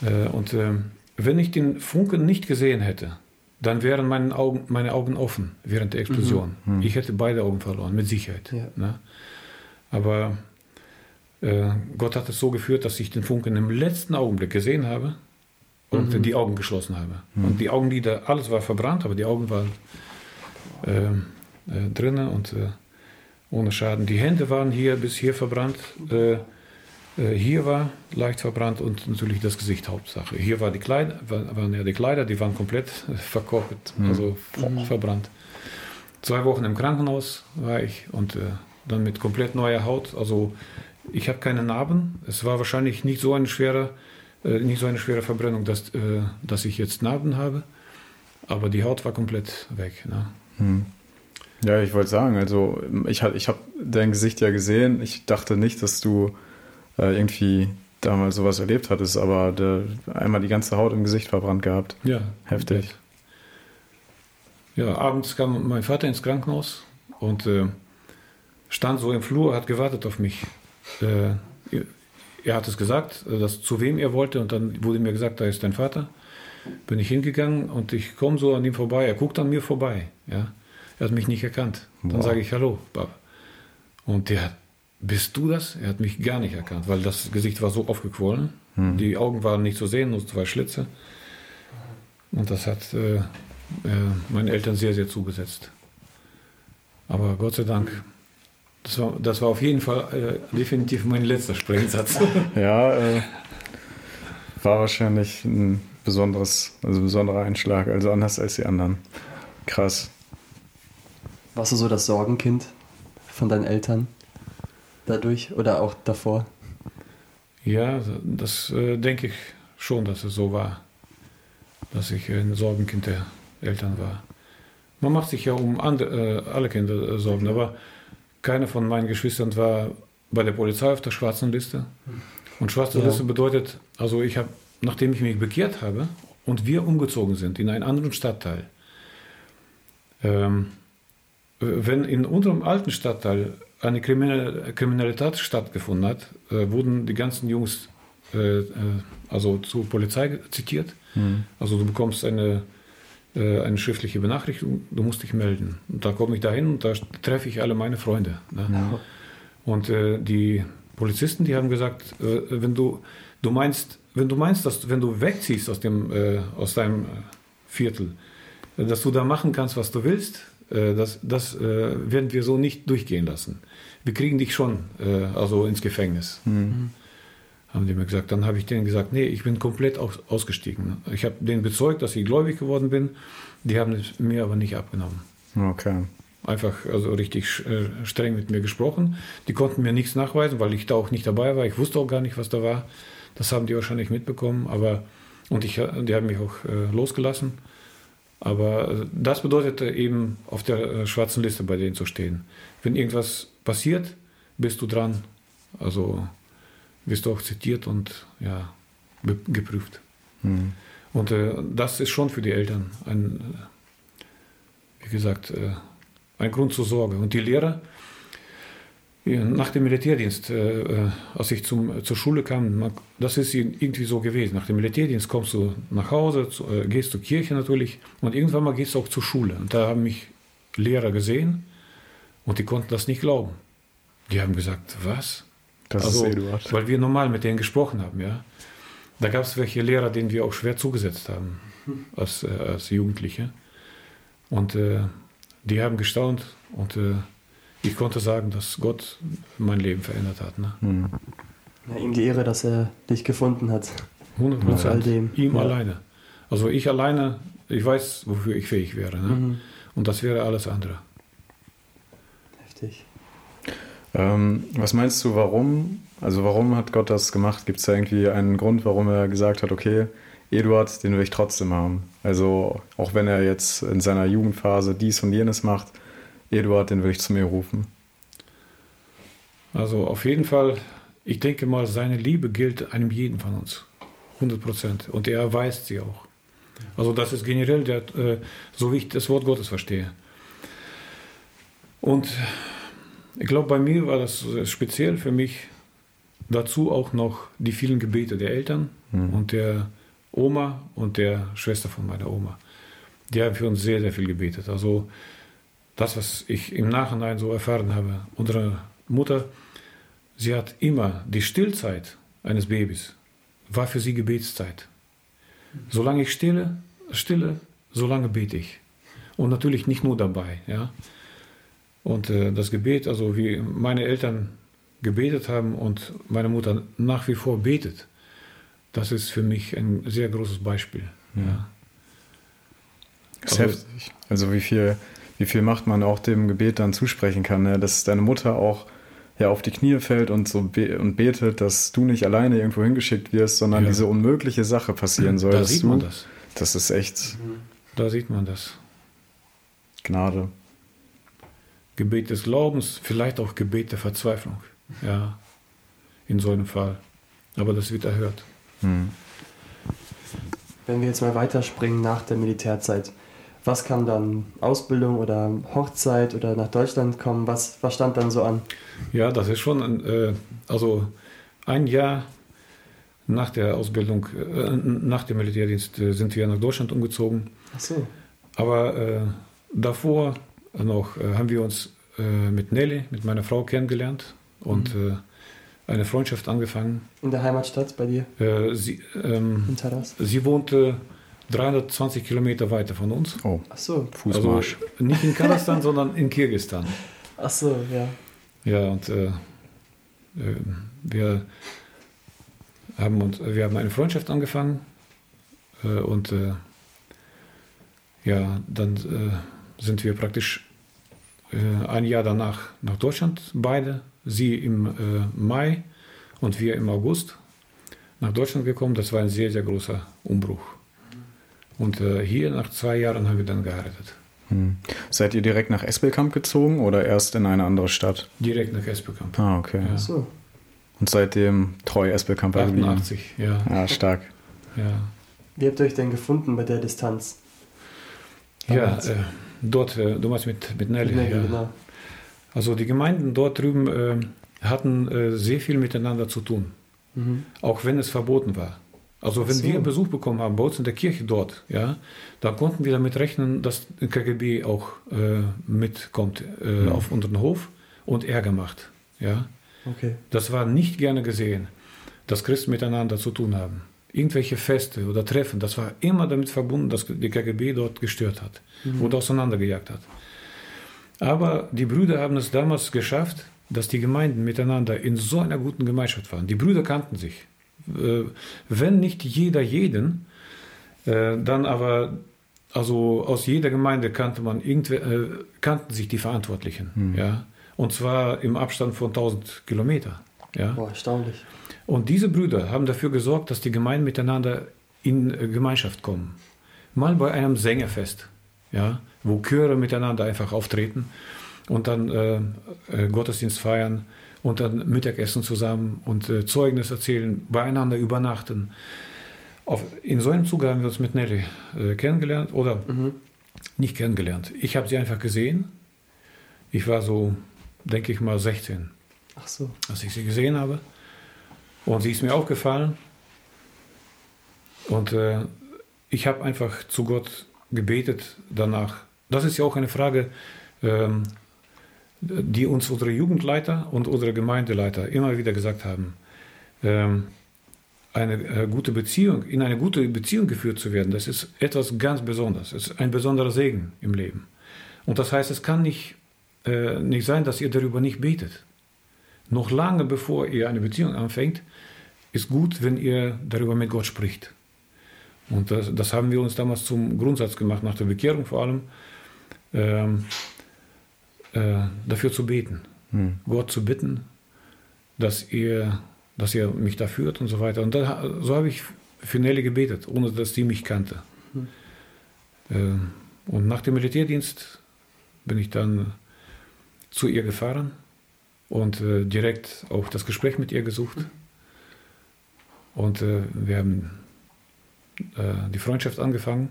Äh, und äh, wenn ich den Funken nicht gesehen hätte, dann wären meine Augen, meine Augen offen während der Explosion. Mhm. Mhm. Ich hätte beide Augen verloren, mit Sicherheit. Ja. Ne? Aber äh, Gott hat es so geführt, dass ich den Funken im letzten Augenblick gesehen habe und mhm. die Augen geschlossen habe. Mhm. Und die Augenlider, alles war verbrannt, aber die Augen waren äh, äh, drinnen und äh, ohne Schaden. Die Hände waren hier bis hier verbrannt. Äh, hier war leicht verbrannt und natürlich das Gesicht Hauptsache. Hier war die Kleider, waren ja die Kleider, die waren komplett verkocht, mhm. also mhm. verbrannt. Zwei Wochen im Krankenhaus war ich und dann mit komplett neuer Haut. Also ich habe keine Narben. Es war wahrscheinlich nicht so eine schwere, äh, nicht so eine schwere Verbrennung, dass, äh, dass ich jetzt Narben habe. Aber die Haut war komplett weg. Ne? Mhm. Ja, ich wollte sagen, also ich, ich habe dein Gesicht ja gesehen. Ich dachte nicht, dass du äh, irgendwie damals sowas erlebt hattest, aber de, einmal die ganze Haut im Gesicht verbrannt gehabt. Ja. Heftig. Ja, abends kam mein Vater ins Krankenhaus und äh, stand so im Flur, hat gewartet auf mich. Äh, er hat es gesagt, dass, zu wem er wollte und dann wurde mir gesagt, da ist dein Vater. Bin ich hingegangen und ich komme so an ihm vorbei, er guckt an mir vorbei. Ja. Er hat mich nicht erkannt. Dann wow. sage ich Hallo, Papa. Und der bist du das? Er hat mich gar nicht erkannt, weil das Gesicht war so aufgequollen. Hm. Die Augen waren nicht zu sehen, nur zwei Schlitze. Und das hat äh, äh, meinen Eltern sehr, sehr zugesetzt. Aber Gott sei Dank, das war, das war auf jeden Fall äh, definitiv mein letzter Sprengsatz. *laughs* ja, äh, war wahrscheinlich ein besonderes, also besonderer Einschlag, also anders als die anderen. Krass. Warst du so das Sorgenkind von deinen Eltern dadurch oder auch davor? Ja, das äh, denke ich schon, dass es so war, dass ich ein Sorgenkind der Eltern war. Man macht sich ja um andere, äh, alle Kinder äh, Sorgen, aber keiner von meinen Geschwistern war bei der Polizei auf der schwarzen Liste. Und schwarze ja. Liste bedeutet, also ich habe, nachdem ich mich bekehrt habe und wir umgezogen sind in einen anderen Stadtteil, ähm, wenn in unserem alten Stadtteil eine Kriminalität stattgefunden hat, äh, wurden die ganzen Jungs äh, äh, also zur Polizei zitiert. Mhm. Also du bekommst eine, eine schriftliche Benachrichtigung, du musst dich melden. Und da komme ich dahin und da treffe ich alle meine Freunde. Ne? Ja. Und äh, die Polizisten, die haben gesagt, äh, wenn du, du meinst, wenn du meinst, dass wenn du wegziehst aus dem aus deinem Viertel, dass du da machen kannst, was du willst, äh, das, das äh, werden wir so nicht durchgehen lassen. Wir kriegen dich schon äh, also ins Gefängnis. Mhm. Haben die mir gesagt. Dann habe ich denen gesagt, nee, ich bin komplett aus, ausgestiegen. Ich habe denen bezeugt, dass ich gläubig geworden bin. Die haben es mir aber nicht abgenommen. Okay. Einfach also richtig streng mit mir gesprochen. Die konnten mir nichts nachweisen, weil ich da auch nicht dabei war. Ich wusste auch gar nicht, was da war. Das haben die wahrscheinlich mitbekommen. Aber und ich, die haben mich auch äh, losgelassen. Aber äh, das bedeutet eben auf der äh, schwarzen Liste bei denen zu stehen. Wenn irgendwas passiert, bist du dran. Also wirst du auch zitiert und ja, geprüft. Mhm. Und äh, das ist schon für die Eltern ein, äh, wie gesagt, äh, ein Grund zur Sorge. Und die Lehrer, nach dem Militärdienst, äh, äh, als ich zum, zur Schule kam, das ist irgendwie so gewesen. Nach dem Militärdienst kommst du nach Hause, zu, äh, gehst zur Kirche natürlich und irgendwann mal gehst du auch zur Schule. Und da haben mich Lehrer gesehen und die konnten das nicht glauben. Die haben gesagt, was? Das also, ist Eduard. Weil wir normal mit denen gesprochen haben, ja. Da gab es welche Lehrer, denen wir auch schwer zugesetzt haben als, äh, als Jugendliche. Und äh, die haben gestaunt und äh, ich konnte sagen, dass Gott mein Leben verändert hat. Ne? Mhm. Ja, ihm die Ehre, dass er dich gefunden hat. 100 Prozent. Ihm ja. alleine. Also ich alleine, ich weiß, wofür ich fähig wäre. Ne? Mhm. Und das wäre alles andere. Heftig. Ähm, was meinst du, warum? Also warum hat Gott das gemacht? Gibt es da irgendwie einen Grund, warum er gesagt hat, okay, Eduard, den will ich trotzdem haben? Also auch wenn er jetzt in seiner Jugendphase dies und jenes macht, Eduard, den will ich zu mir rufen. Also auf jeden Fall ich denke mal, seine Liebe gilt einem jeden von uns. 100 Prozent. Und er erweist sie auch. Also das ist generell, der, äh, so wie ich das Wort Gottes verstehe. Und ich glaube, bei mir war das speziell für mich dazu auch noch die vielen Gebete der Eltern mhm. und der Oma und der Schwester von meiner Oma. Die haben für uns sehr, sehr viel gebetet. Also das, was ich im Nachhinein so erfahren habe, unsere Mutter, sie hat immer die Stillzeit eines Babys, war für sie Gebetszeit. Solange ich stille, stille, solange bete ich. Und natürlich nicht nur dabei. Ja? Und äh, das Gebet, also wie meine Eltern gebetet haben und meine Mutter nach wie vor betet, das ist für mich ein sehr großes Beispiel. Ja. ja. Das ist also, heftig. Also wie viel, wie viel Macht man auch dem Gebet dann zusprechen kann, ne? dass deine Mutter auch ja, auf die Knie fällt und so be und betet, dass du nicht alleine irgendwo hingeschickt wirst, sondern ja. diese unmögliche Sache passieren soll. Da sieht du, man das. Das ist echt. Da sieht man das. Gnade. Gebet des Glaubens, vielleicht auch Gebet der Verzweiflung. Ja, in so einem Fall. Aber das wird erhört. Hm. Wenn wir jetzt mal weiterspringen nach der Militärzeit, was kam dann? Ausbildung oder Hochzeit oder nach Deutschland kommen? Was, was stand dann so an? Ja, das ist schon, ein, äh, also ein Jahr nach der Ausbildung, äh, nach dem Militärdienst äh, sind wir nach Deutschland umgezogen. Ach so. Aber äh, davor noch äh, haben wir uns äh, mit Nelly, mit meiner Frau kennengelernt und mhm. eine Freundschaft angefangen. In der Heimatstadt bei dir? sie, ähm, In Taras? Sie wohnte 320 Kilometer weiter von uns. Oh, Ach so. Fußmarsch. Also nicht in Kasachstan, *laughs* sondern in Kirgistan. Ach so, ja. Ja, und äh, wir, haben uns, wir haben eine Freundschaft angefangen äh, und äh, ja, dann äh, sind wir praktisch äh, ein Jahr danach nach Deutschland, beide. Sie im äh, Mai und wir im August nach Deutschland gekommen. Das war ein sehr, sehr großer Umbruch. Und äh, hier nach zwei Jahren haben wir dann geheiratet. Hm. Seid ihr direkt nach Espelkamp gezogen oder erst in eine andere Stadt? Direkt nach Espelkamp. Ah, okay. Ja. So. Und seitdem treu Espelkamp 88, ja. Ja, stark. Ja. Wie habt ihr euch denn gefunden bei der Distanz? Damals? Ja, äh, dort, äh, du meinst mit, mit Nelly. Nelly ja. genau. Also die Gemeinden dort drüben äh, hatten äh, sehr viel miteinander zu tun. Mhm. Auch wenn es verboten war. Also wenn so. wir Besuch bekommen haben bei uns in der Kirche dort, ja, dann konnten wir damit rechnen, dass KGB auch äh, mitkommt äh, mhm. auf unseren Hof und Ärger macht. Ja. Okay. Das war nicht gerne gesehen, dass Christen miteinander zu tun haben. Irgendwelche Feste oder Treffen, das war immer damit verbunden, dass die KGB dort gestört hat mhm. oder auseinandergejagt hat. Aber die Brüder haben es damals geschafft, dass die Gemeinden miteinander in so einer guten Gemeinschaft waren. Die Brüder kannten sich. Äh, wenn nicht jeder jeden, äh, dann aber, also aus jeder Gemeinde kannte man irgendwie, äh, kannten sich die Verantwortlichen, mhm. ja. Und zwar im Abstand von 1000 Kilometer. Ja? Boah, erstaunlich. Und diese Brüder haben dafür gesorgt, dass die Gemeinden miteinander in Gemeinschaft kommen. Mal bei einem Sängerfest, ja, wo Chöre miteinander einfach auftreten und dann äh, Gottesdienst feiern und dann Mittagessen zusammen und äh, Zeugnis erzählen, beieinander übernachten. Auf, in so einem Zuge haben wir uns mit Nelly äh, kennengelernt oder mhm. nicht kennengelernt. Ich habe sie einfach gesehen. Ich war so, denke ich mal, 16. Ach so. Als ich sie gesehen habe. Und sie ist mir aufgefallen. Und äh, ich habe einfach zu Gott gebetet danach. Das ist ja auch eine Frage, ähm, die uns unsere Jugendleiter und unsere Gemeindeleiter immer wieder gesagt haben, ähm, eine äh, gute Beziehung, in eine gute Beziehung geführt zu werden, das ist etwas ganz Besonderes. Es ist ein besonderer Segen im Leben. Und das heißt, es kann nicht, äh, nicht sein, dass ihr darüber nicht betet. Noch lange bevor ihr eine Beziehung anfängt, ist gut, wenn ihr darüber mit Gott spricht. Und das, das haben wir uns damals zum Grundsatz gemacht, nach der Bekehrung vor allem. Ähm, äh, dafür zu beten. Hm. Gott zu bitten, dass er, dass er mich da führt und so weiter. Und da, so habe ich für Nelly gebetet, ohne dass sie mich kannte. Hm. Äh, und nach dem Militärdienst bin ich dann zu ihr gefahren und äh, direkt auch das Gespräch mit ihr gesucht. Und äh, wir haben äh, die Freundschaft angefangen.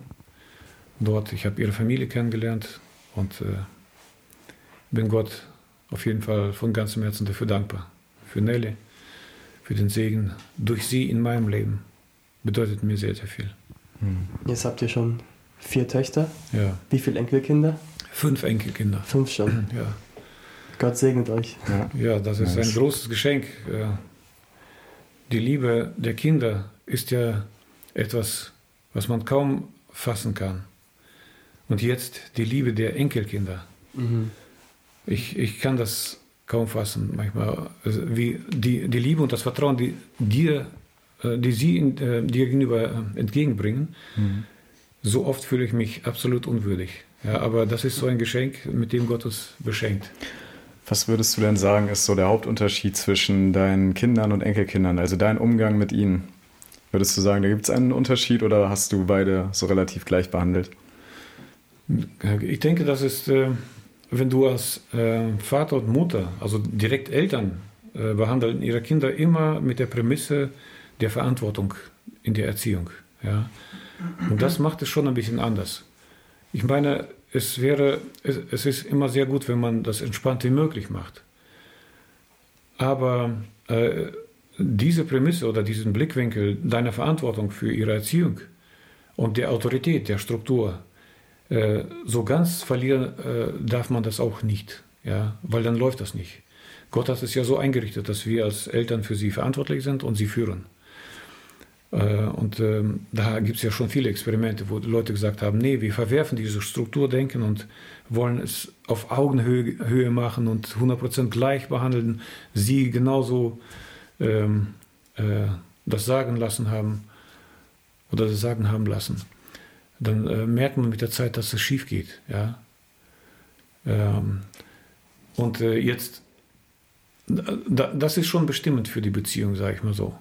Dort, ich habe ihre Familie kennengelernt und äh, bin Gott auf jeden Fall von ganzem Herzen dafür dankbar. Für Nelly, für den Segen durch sie in meinem Leben. Bedeutet mir sehr, sehr viel. Hm. Jetzt habt ihr schon vier Töchter. Ja. Wie viele Enkelkinder? Fünf Enkelkinder. Fünf schon. Ja. Gott segnet euch. Ja, ja das ist ein großes Geschenk. Die Liebe der Kinder ist ja etwas, was man kaum fassen kann. Und jetzt die Liebe der Enkelkinder. Mhm. Ich, ich kann das kaum fassen manchmal. Also wie die, die Liebe und das Vertrauen, die dir, äh, die sie in, äh, dir gegenüber äh, entgegenbringen, mhm. so oft fühle ich mich absolut unwürdig. Ja, aber das ist so ein Geschenk, mit dem Gott uns beschenkt. Was würdest du denn sagen, ist so der Hauptunterschied zwischen deinen Kindern und Enkelkindern, also dein Umgang mit ihnen? Würdest du sagen, da gibt es einen Unterschied oder hast du beide so relativ gleich behandelt? Ich denke, das ist, äh, wenn du als äh, Vater und Mutter, also direkt Eltern, äh, behandeln ihre Kinder immer mit der Prämisse der Verantwortung in der Erziehung. Ja? Und das macht es schon ein bisschen anders. Ich meine, es wäre, es, es ist immer sehr gut, wenn man das entspannt wie möglich macht. Aber äh, diese Prämisse oder diesen Blickwinkel deiner Verantwortung für ihre Erziehung und der Autorität der Struktur, äh, so ganz verlieren äh, darf man das auch nicht, ja, weil dann läuft das nicht. Gott hat es ja so eingerichtet, dass wir als Eltern für sie verantwortlich sind und sie führen. Äh, und ähm, da gibt es ja schon viele Experimente, wo Leute gesagt haben, nee, wir verwerfen dieses Strukturdenken und wollen es auf Augenhöhe machen und 100% gleich behandeln, sie genauso ähm, äh, das sagen lassen haben oder das sagen haben lassen. Dann äh, merkt man mit der Zeit, dass es schief geht. Ja? Ähm, und äh, jetzt, da, das ist schon bestimmend für die Beziehung, sage ich mal so.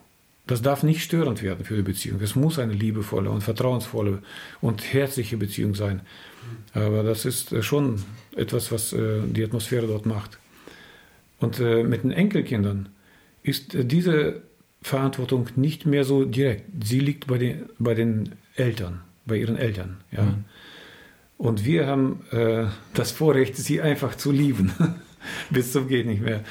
Das darf nicht störend werden für die Beziehung. Es muss eine liebevolle und vertrauensvolle und herzliche Beziehung sein. Aber das ist äh, schon etwas, was äh, die Atmosphäre dort macht. Und äh, mit den Enkelkindern ist diese Verantwortung nicht mehr so direkt. Sie liegt bei den, bei den Eltern, bei ihren Eltern. Ja. Mhm. Und wir haben äh, das Vorrecht, sie einfach zu lieben, *laughs* bis zum geht nicht mehr.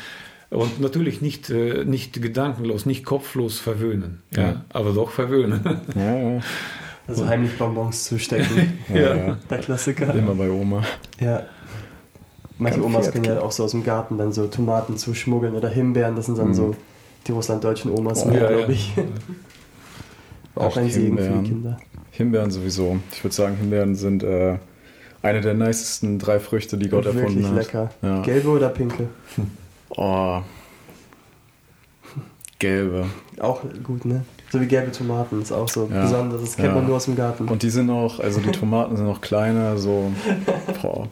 Und natürlich nicht, äh, nicht gedankenlos, nicht kopflos verwöhnen, ja, ja. aber doch verwöhnen. Ja, ja. Also Und, heimlich Bonbons zu stecken. *laughs* ja, ja, Der Klassiker. Immer bei Oma. Ja. Manche Omas können ja auch so aus dem Garten dann so Tomaten zuschmuggeln oder Himbeeren. Das sind dann mhm. so die russlanddeutschen Omas, oh, ja, glaube ich. *laughs* auch ein Segen für die Kinder. Himbeeren sowieso. Ich würde sagen, Himbeeren sind äh, eine der nicesten drei Früchte, die Gott erfunden hat. Wirklich lecker. Ja. Gelbe oder pinke? *laughs* Oh. Gelbe. Auch gut, ne? So wie gelbe Tomaten ist auch so ja. besonders. Das kennt ja. man nur aus dem Garten. Und die sind auch, also die Tomaten sind auch kleiner, so. *laughs* Boah.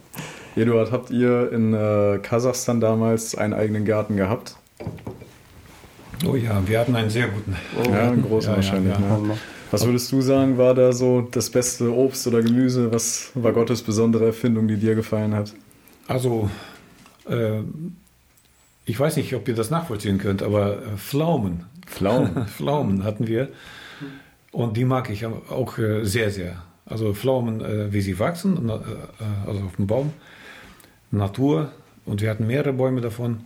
Eduard, habt ihr in äh, Kasachstan damals einen eigenen Garten gehabt? Oh ja, wir hatten einen sehr guten. Oh. Ja, einen großen ja, wahrscheinlich. Ne? Was würdest du sagen, war da so das beste Obst oder Gemüse? Was war Gottes besondere Erfindung, die dir gefallen hat? Also, äh, ich weiß nicht, ob ihr das nachvollziehen könnt, aber äh, Pflaumen. Pflaumen. *laughs* Pflaumen hatten wir. Und die mag ich auch äh, sehr, sehr. Also Pflaumen, äh, wie sie wachsen, also auf dem Baum, Natur. Und wir hatten mehrere Bäume davon.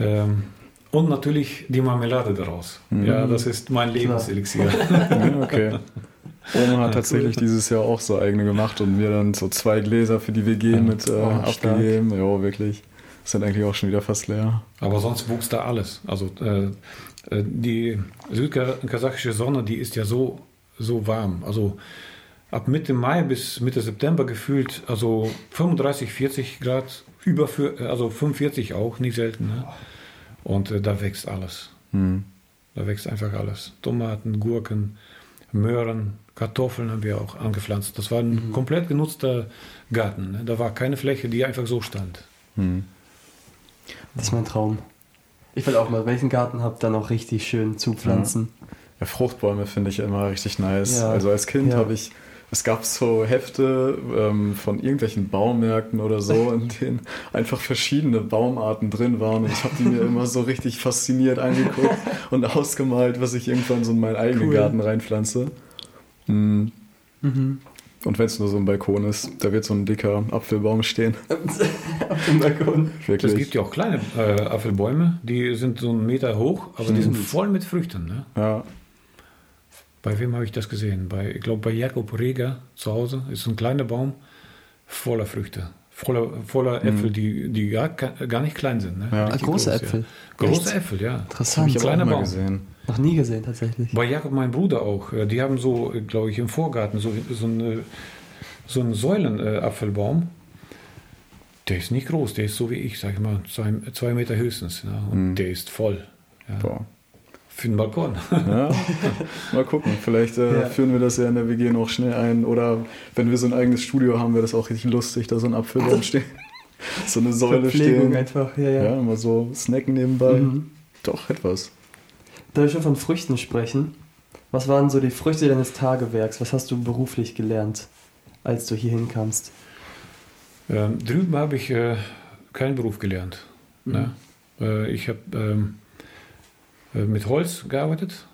Ähm, und natürlich die Marmelade daraus. Mhm. Ja, das ist mein Lebenselixier. *laughs* ja, okay. Oma hat tatsächlich dieses Jahr auch so eigene gemacht und mir dann so zwei Gläser für die WG mit äh, oh, abgegeben. Ja, wirklich sind eigentlich auch schon wieder fast leer. Aber sonst wuchs da alles. Also äh, äh die südkasachische Sonne, die ist ja so, so warm. Also ab Mitte Mai bis Mitte September gefühlt, also 35, 40 Grad, über, also 45 auch, nicht selten. Ne? Und äh, da wächst alles. Hm. Da wächst einfach alles. Tomaten, Gurken, Möhren, Kartoffeln haben wir auch angepflanzt. Das war ein mhm. komplett genutzter Garten. Ne? Da war keine Fläche, die einfach so stand. Mhm. Das ist mein Traum. Ich will auch mal, wenn ich einen Garten habe, dann auch richtig schön zupflanzen. Ja, Fruchtbäume finde ich immer richtig nice. Ja. Also als Kind ja. habe ich es gab so Hefte ähm, von irgendwelchen Baumärkten oder so, *laughs* in denen einfach verschiedene Baumarten drin waren. Und ich habe die mir immer so richtig fasziniert angeguckt *laughs* und ausgemalt, was ich irgendwann so in meinen eigenen cool. Garten reinpflanze. Mhm. Mhm. Und wenn es nur so ein Balkon ist, da wird so ein dicker Apfelbaum stehen. *laughs* Auf dem Balkon. Wirklich. Es gibt ja auch kleine äh, Apfelbäume, die sind so einen Meter hoch, aber Stimmt. die sind voll mit Früchten. Ne? Ja. Bei wem habe ich das gesehen? Bei, ich glaube, bei Jakob Reger zu Hause ist so ein kleiner Baum voller Früchte. Voller, voller mhm. Äpfel, die, die gar, gar nicht klein sind. Ne? Ja. Große groß, Äpfel. Ja. Große Äpfel, ja. Interessant. Ich kleiner Baum. gesehen. Noch nie gesehen, tatsächlich. Bei Jakob, mein Bruder auch. Die haben so, glaube ich, im Vorgarten so, so, eine, so einen Säulenapfelbaum. Der ist nicht groß, der ist so wie ich, sage ich mal, zwei, zwei Meter höchstens. Ja, und mhm. der ist voll. Ja. Boah. Für den Balkon. Ja, *laughs* mal gucken. Vielleicht äh, ja. führen wir das ja in der WG noch schnell ein. Oder wenn wir so ein eigenes Studio haben, wäre das auch richtig lustig, da so ein Apfelbaum *laughs* steht. so eine Säule stehen. einfach, ja, ja. Ja, mal so snacken nebenbei. Mhm. Doch, etwas. Da wir schon von Früchten sprechen, was waren so die Früchte deines Tagewerks? Was hast du beruflich gelernt, als du hier hinkamst? Ähm, drüben habe ich äh, keinen Beruf gelernt. Mhm. Ne? Äh, ich habe ähm, äh, mit Holz gearbeitet.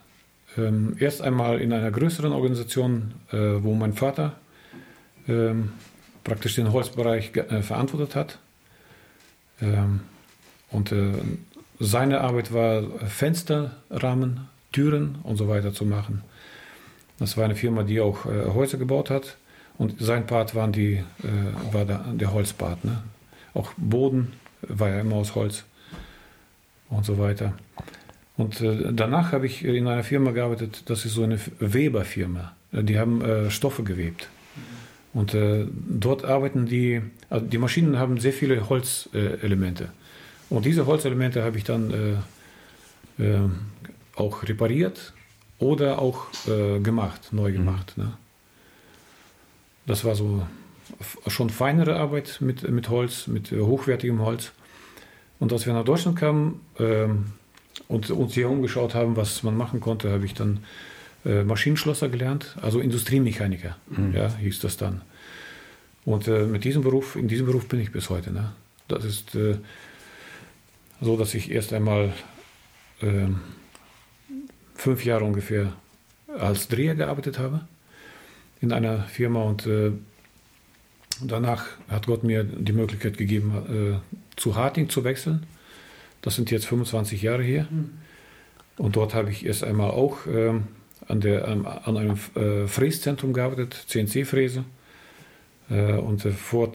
Ähm, erst einmal in einer größeren Organisation, äh, wo mein Vater ähm, praktisch den Holzbereich äh, verantwortet hat. Ähm, und seine Arbeit war, Fensterrahmen, Türen und so weiter zu machen. Das war eine Firma, die auch Häuser gebaut hat. Und sein Part waren die, war der, der Holzpart. Ne? Auch Boden war ja immer aus Holz und so weiter. Und äh, danach habe ich in einer Firma gearbeitet, das ist so eine Weberfirma. Die haben äh, Stoffe gewebt. Und äh, dort arbeiten die, also die Maschinen haben sehr viele Holzelemente. Und diese Holzelemente habe ich dann äh, äh, auch repariert oder auch äh, gemacht, neu mhm. gemacht. Mhm. Ne? Das war so schon feinere Arbeit mit, mit Holz, mit hochwertigem Holz. Und als wir nach Deutschland kamen, ähm, und uns hier umgeschaut haben, was man machen konnte, habe ich dann äh, Maschinenschlosser gelernt, also Industriemechaniker, mhm. ja, hieß das dann. Und äh, mit diesem Beruf, in diesem Beruf bin ich bis heute. Ne? Das ist äh, so, dass ich erst einmal ähm, fünf Jahre ungefähr als Dreher gearbeitet habe in einer Firma und äh, danach hat Gott mir die Möglichkeit gegeben, äh, zu Harting zu wechseln das sind jetzt 25 Jahre her. Mhm. Und dort habe ich erst einmal auch ähm, an, der, ähm, an einem äh, Fräszentrum gearbeitet, CNC-Fräse. Äh, und äh, vor,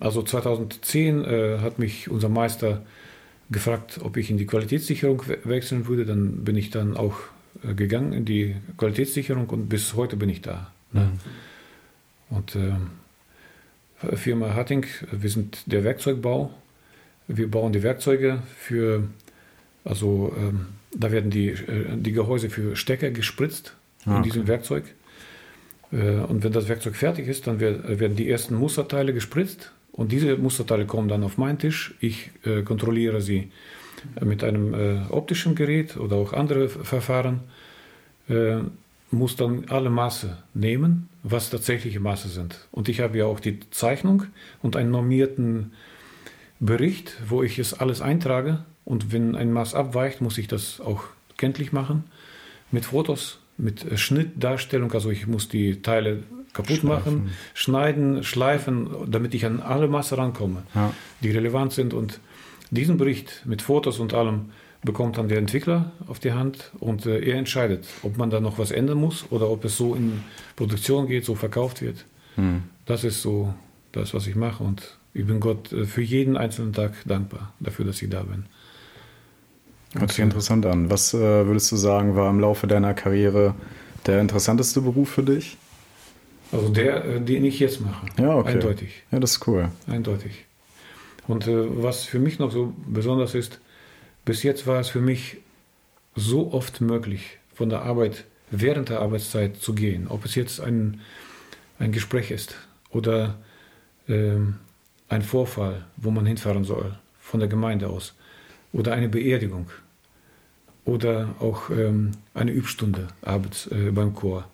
also 2010 äh, hat mich unser Meister gefragt, ob ich in die Qualitätssicherung we wechseln würde. Dann bin ich dann auch äh, gegangen in die Qualitätssicherung und bis heute bin ich da. Ne? Mhm. Und ähm, Firma Hatting, wir sind der Werkzeugbau wir bauen die Werkzeuge für, also ähm, da werden die, äh, die Gehäuse für Stecker gespritzt ah, in diesem Werkzeug. Äh, und wenn das Werkzeug fertig ist, dann wird, äh, werden die ersten Musterteile gespritzt und diese Musterteile kommen dann auf meinen Tisch. Ich äh, kontrolliere sie mit einem äh, optischen Gerät oder auch andere Verfahren. Äh, muss dann alle Maße nehmen, was tatsächliche Maße sind. Und ich habe ja auch die Zeichnung und einen normierten Bericht, wo ich es alles eintrage und wenn ein Maß abweicht, muss ich das auch kenntlich machen mit Fotos, mit Schnittdarstellung. Also ich muss die Teile kaputt schleifen. machen, schneiden, schleifen, damit ich an alle Maße rankomme, ja. die relevant sind. Und diesen Bericht mit Fotos und allem bekommt dann der Entwickler auf die Hand und äh, er entscheidet, ob man da noch was ändern muss oder ob es so in Produktion geht, so verkauft wird. Hm. Das ist so das, was ich mache und ich bin Gott äh, für jeden einzelnen Tag dankbar dafür, dass ich da bin. Hört sich interessant an. Was äh, würdest du sagen, war im Laufe deiner Karriere der interessanteste Beruf für dich? Also der, äh, den ich jetzt mache. Ja, okay. Eindeutig. Ja, das ist cool. Eindeutig. Und äh, was für mich noch so besonders ist, bis jetzt war es für mich so oft möglich, von der Arbeit während der Arbeitszeit zu gehen. Ob es jetzt ein, ein Gespräch ist oder ähm, ein Vorfall, wo man hinfahren soll, von der Gemeinde aus, oder eine Beerdigung, oder auch ähm, eine Übstunde abends äh, beim Chor.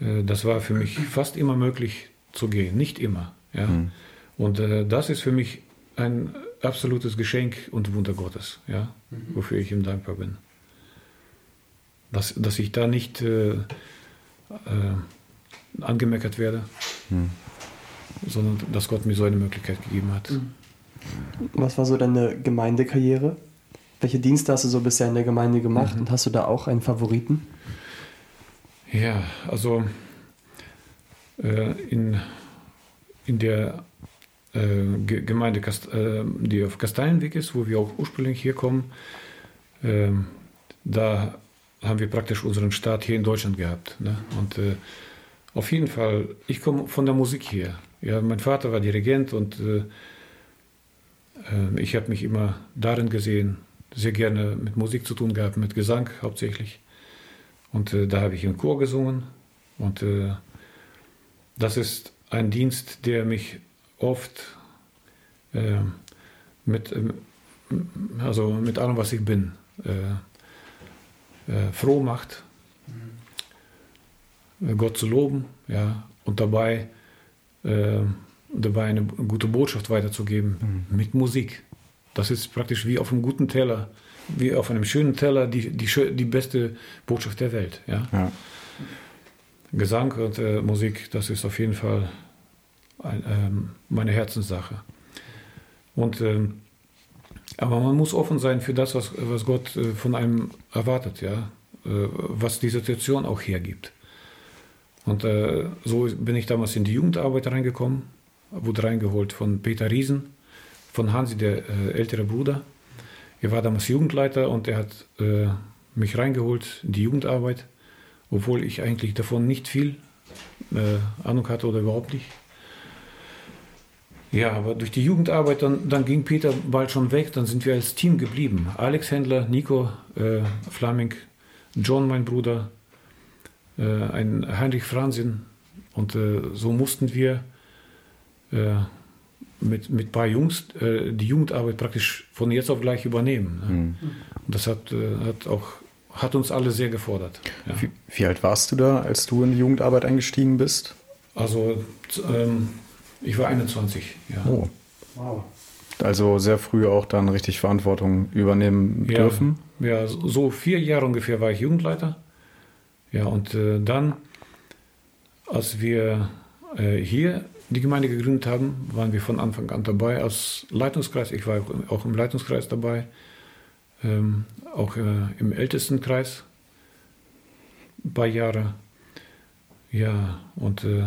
Äh, das war für mich fast immer möglich zu gehen, nicht immer. Ja? Mhm. Und äh, das ist für mich ein absolutes Geschenk und Wunder Gottes, ja? Mhm. wofür ich ihm dankbar bin. Dass, dass ich da nicht äh, äh, angemeckert werde, mhm. sondern dass Gott mir so eine Möglichkeit gegeben hat. Mhm. Was war so deine Gemeindekarriere? Welche Dienste hast du so bisher in der Gemeinde gemacht mhm. und hast du da auch einen Favoriten? Ja, also äh, in, in der äh, Gemeinde, Kast, äh, die auf Kastellenweg ist, wo wir auch ursprünglich hier kommen, ähm, da haben wir praktisch unseren Start hier in Deutschland gehabt. Ne? Und äh, auf jeden Fall, ich komme von der Musik her. Ja, mein Vater war Dirigent und äh, ähm, ich habe mich immer darin gesehen, sehr gerne mit Musik zu tun gehabt, mit Gesang hauptsächlich. Und äh, da habe ich im Chor gesungen. Und äh, das ist ein Dienst, der mich oft äh, mit, ähm, also mit allem, was ich bin, äh, äh, froh macht, mhm. Gott zu loben ja, und dabei äh, dabei eine gute Botschaft weiterzugeben mhm. mit Musik. Das ist praktisch wie auf einem guten Teller, wie auf einem schönen Teller die, die, die beste Botschaft der Welt. Ja? ja. Gesang und äh, Musik, das ist auf jeden Fall ein, ähm, meine Herzenssache. Und, ähm, aber man muss offen sein für das, was, was Gott äh, von einem erwartet, ja? Äh, was die Situation auch hergibt. Und äh, so bin ich damals in die Jugendarbeit reingekommen wurde reingeholt von Peter Riesen, von Hansi, der äh, ältere Bruder. Er war damals Jugendleiter und er hat äh, mich reingeholt in die Jugendarbeit, obwohl ich eigentlich davon nicht viel äh, Ahnung hatte oder überhaupt nicht. Ja, aber durch die Jugendarbeit, dann, dann ging Peter bald schon weg, dann sind wir als Team geblieben. Alex Händler, Nico äh, Flaming, John, mein Bruder, äh, ein Heinrich Franzin. Und äh, so mussten wir äh, mit, mit ein paar Jungs äh, die Jugendarbeit praktisch von jetzt auf gleich übernehmen. Ne? Mhm. Und das hat, äh, hat, auch, hat uns alle sehr gefordert. Ja. Wie, wie, alt warst du da, als du in die Jugendarbeit eingestiegen bist? Also ähm, ich war 21, ja. Oh. Wow. Also sehr früh auch dann richtig Verantwortung übernehmen ja, dürfen? Ja, so vier Jahre ungefähr war ich Jugendleiter. Ja, und äh, dann, als wir äh, hier die Gemeinde gegründet haben, waren wir von Anfang an dabei als Leitungskreis. Ich war auch im Leitungskreis dabei, ähm, auch äh, im Ältestenkreis ein paar Jahre. Ja, und äh,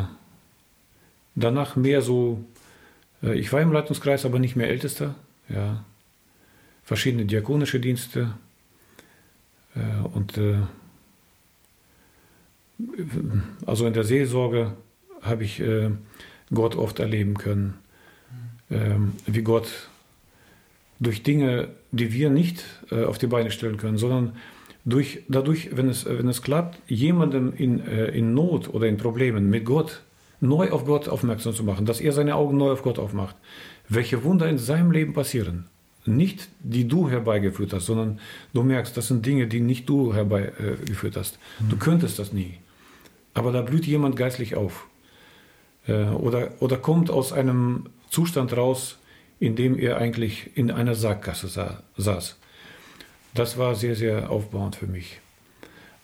danach mehr so, äh, ich war im Leitungskreis, aber nicht mehr Ältester. Ja, verschiedene diakonische Dienste äh, und äh, also in der Seelsorge habe ich äh, Gott oft erleben können. Ähm, wie Gott durch Dinge, die wir nicht äh, auf die Beine stellen können, sondern durch, dadurch, wenn es, wenn es klappt, jemandem in, äh, in Not oder in Problemen mit Gott neu auf Gott aufmerksam zu machen, dass er seine Augen neu auf Gott aufmacht, welche Wunder in seinem Leben passieren. Nicht die du herbeigeführt hast, sondern du merkst, das sind Dinge, die nicht du herbeigeführt hast. Du könntest das nie. Aber da blüht jemand geistlich auf. Äh, oder, oder kommt aus einem Zustand raus, in dem er eigentlich in einer Sackgasse sa saß. Das war sehr, sehr aufbauend für mich.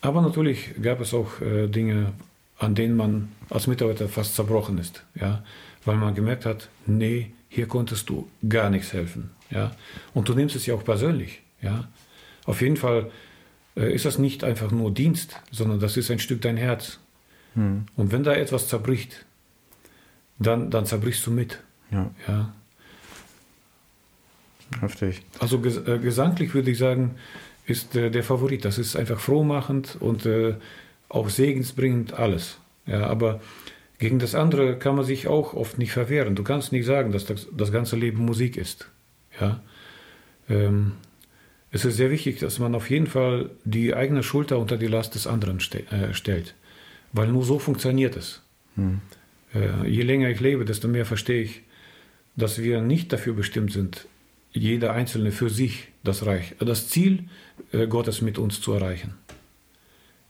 Aber natürlich gab es auch äh, Dinge, an denen man als Mitarbeiter fast zerbrochen ist, ja, weil man gemerkt hat, nee, hier konntest du gar nichts helfen, ja, und du nimmst es ja auch persönlich, ja. Auf jeden Fall äh, ist das nicht einfach nur Dienst, sondern das ist ein Stück dein Herz. Hm. Und wenn da etwas zerbricht, dann, dann zerbrichst du mit. Ja. ja. Heftig. Also ges äh, gesanglich würde ich sagen, ist äh, der Favorit. Das ist einfach frohmachend und äh, auch segensbringend alles. Ja, aber gegen das andere kann man sich auch oft nicht verwehren. Du kannst nicht sagen, dass das, das ganze Leben Musik ist. Ja? Ähm, es ist sehr wichtig, dass man auf jeden Fall die eigene Schulter unter die Last des anderen ste äh, stellt. Weil nur so funktioniert es. Hm. Äh, je länger ich lebe, desto mehr verstehe ich, dass wir nicht dafür bestimmt sind, jeder Einzelne für sich das Reich, das Ziel äh, Gottes mit uns zu erreichen.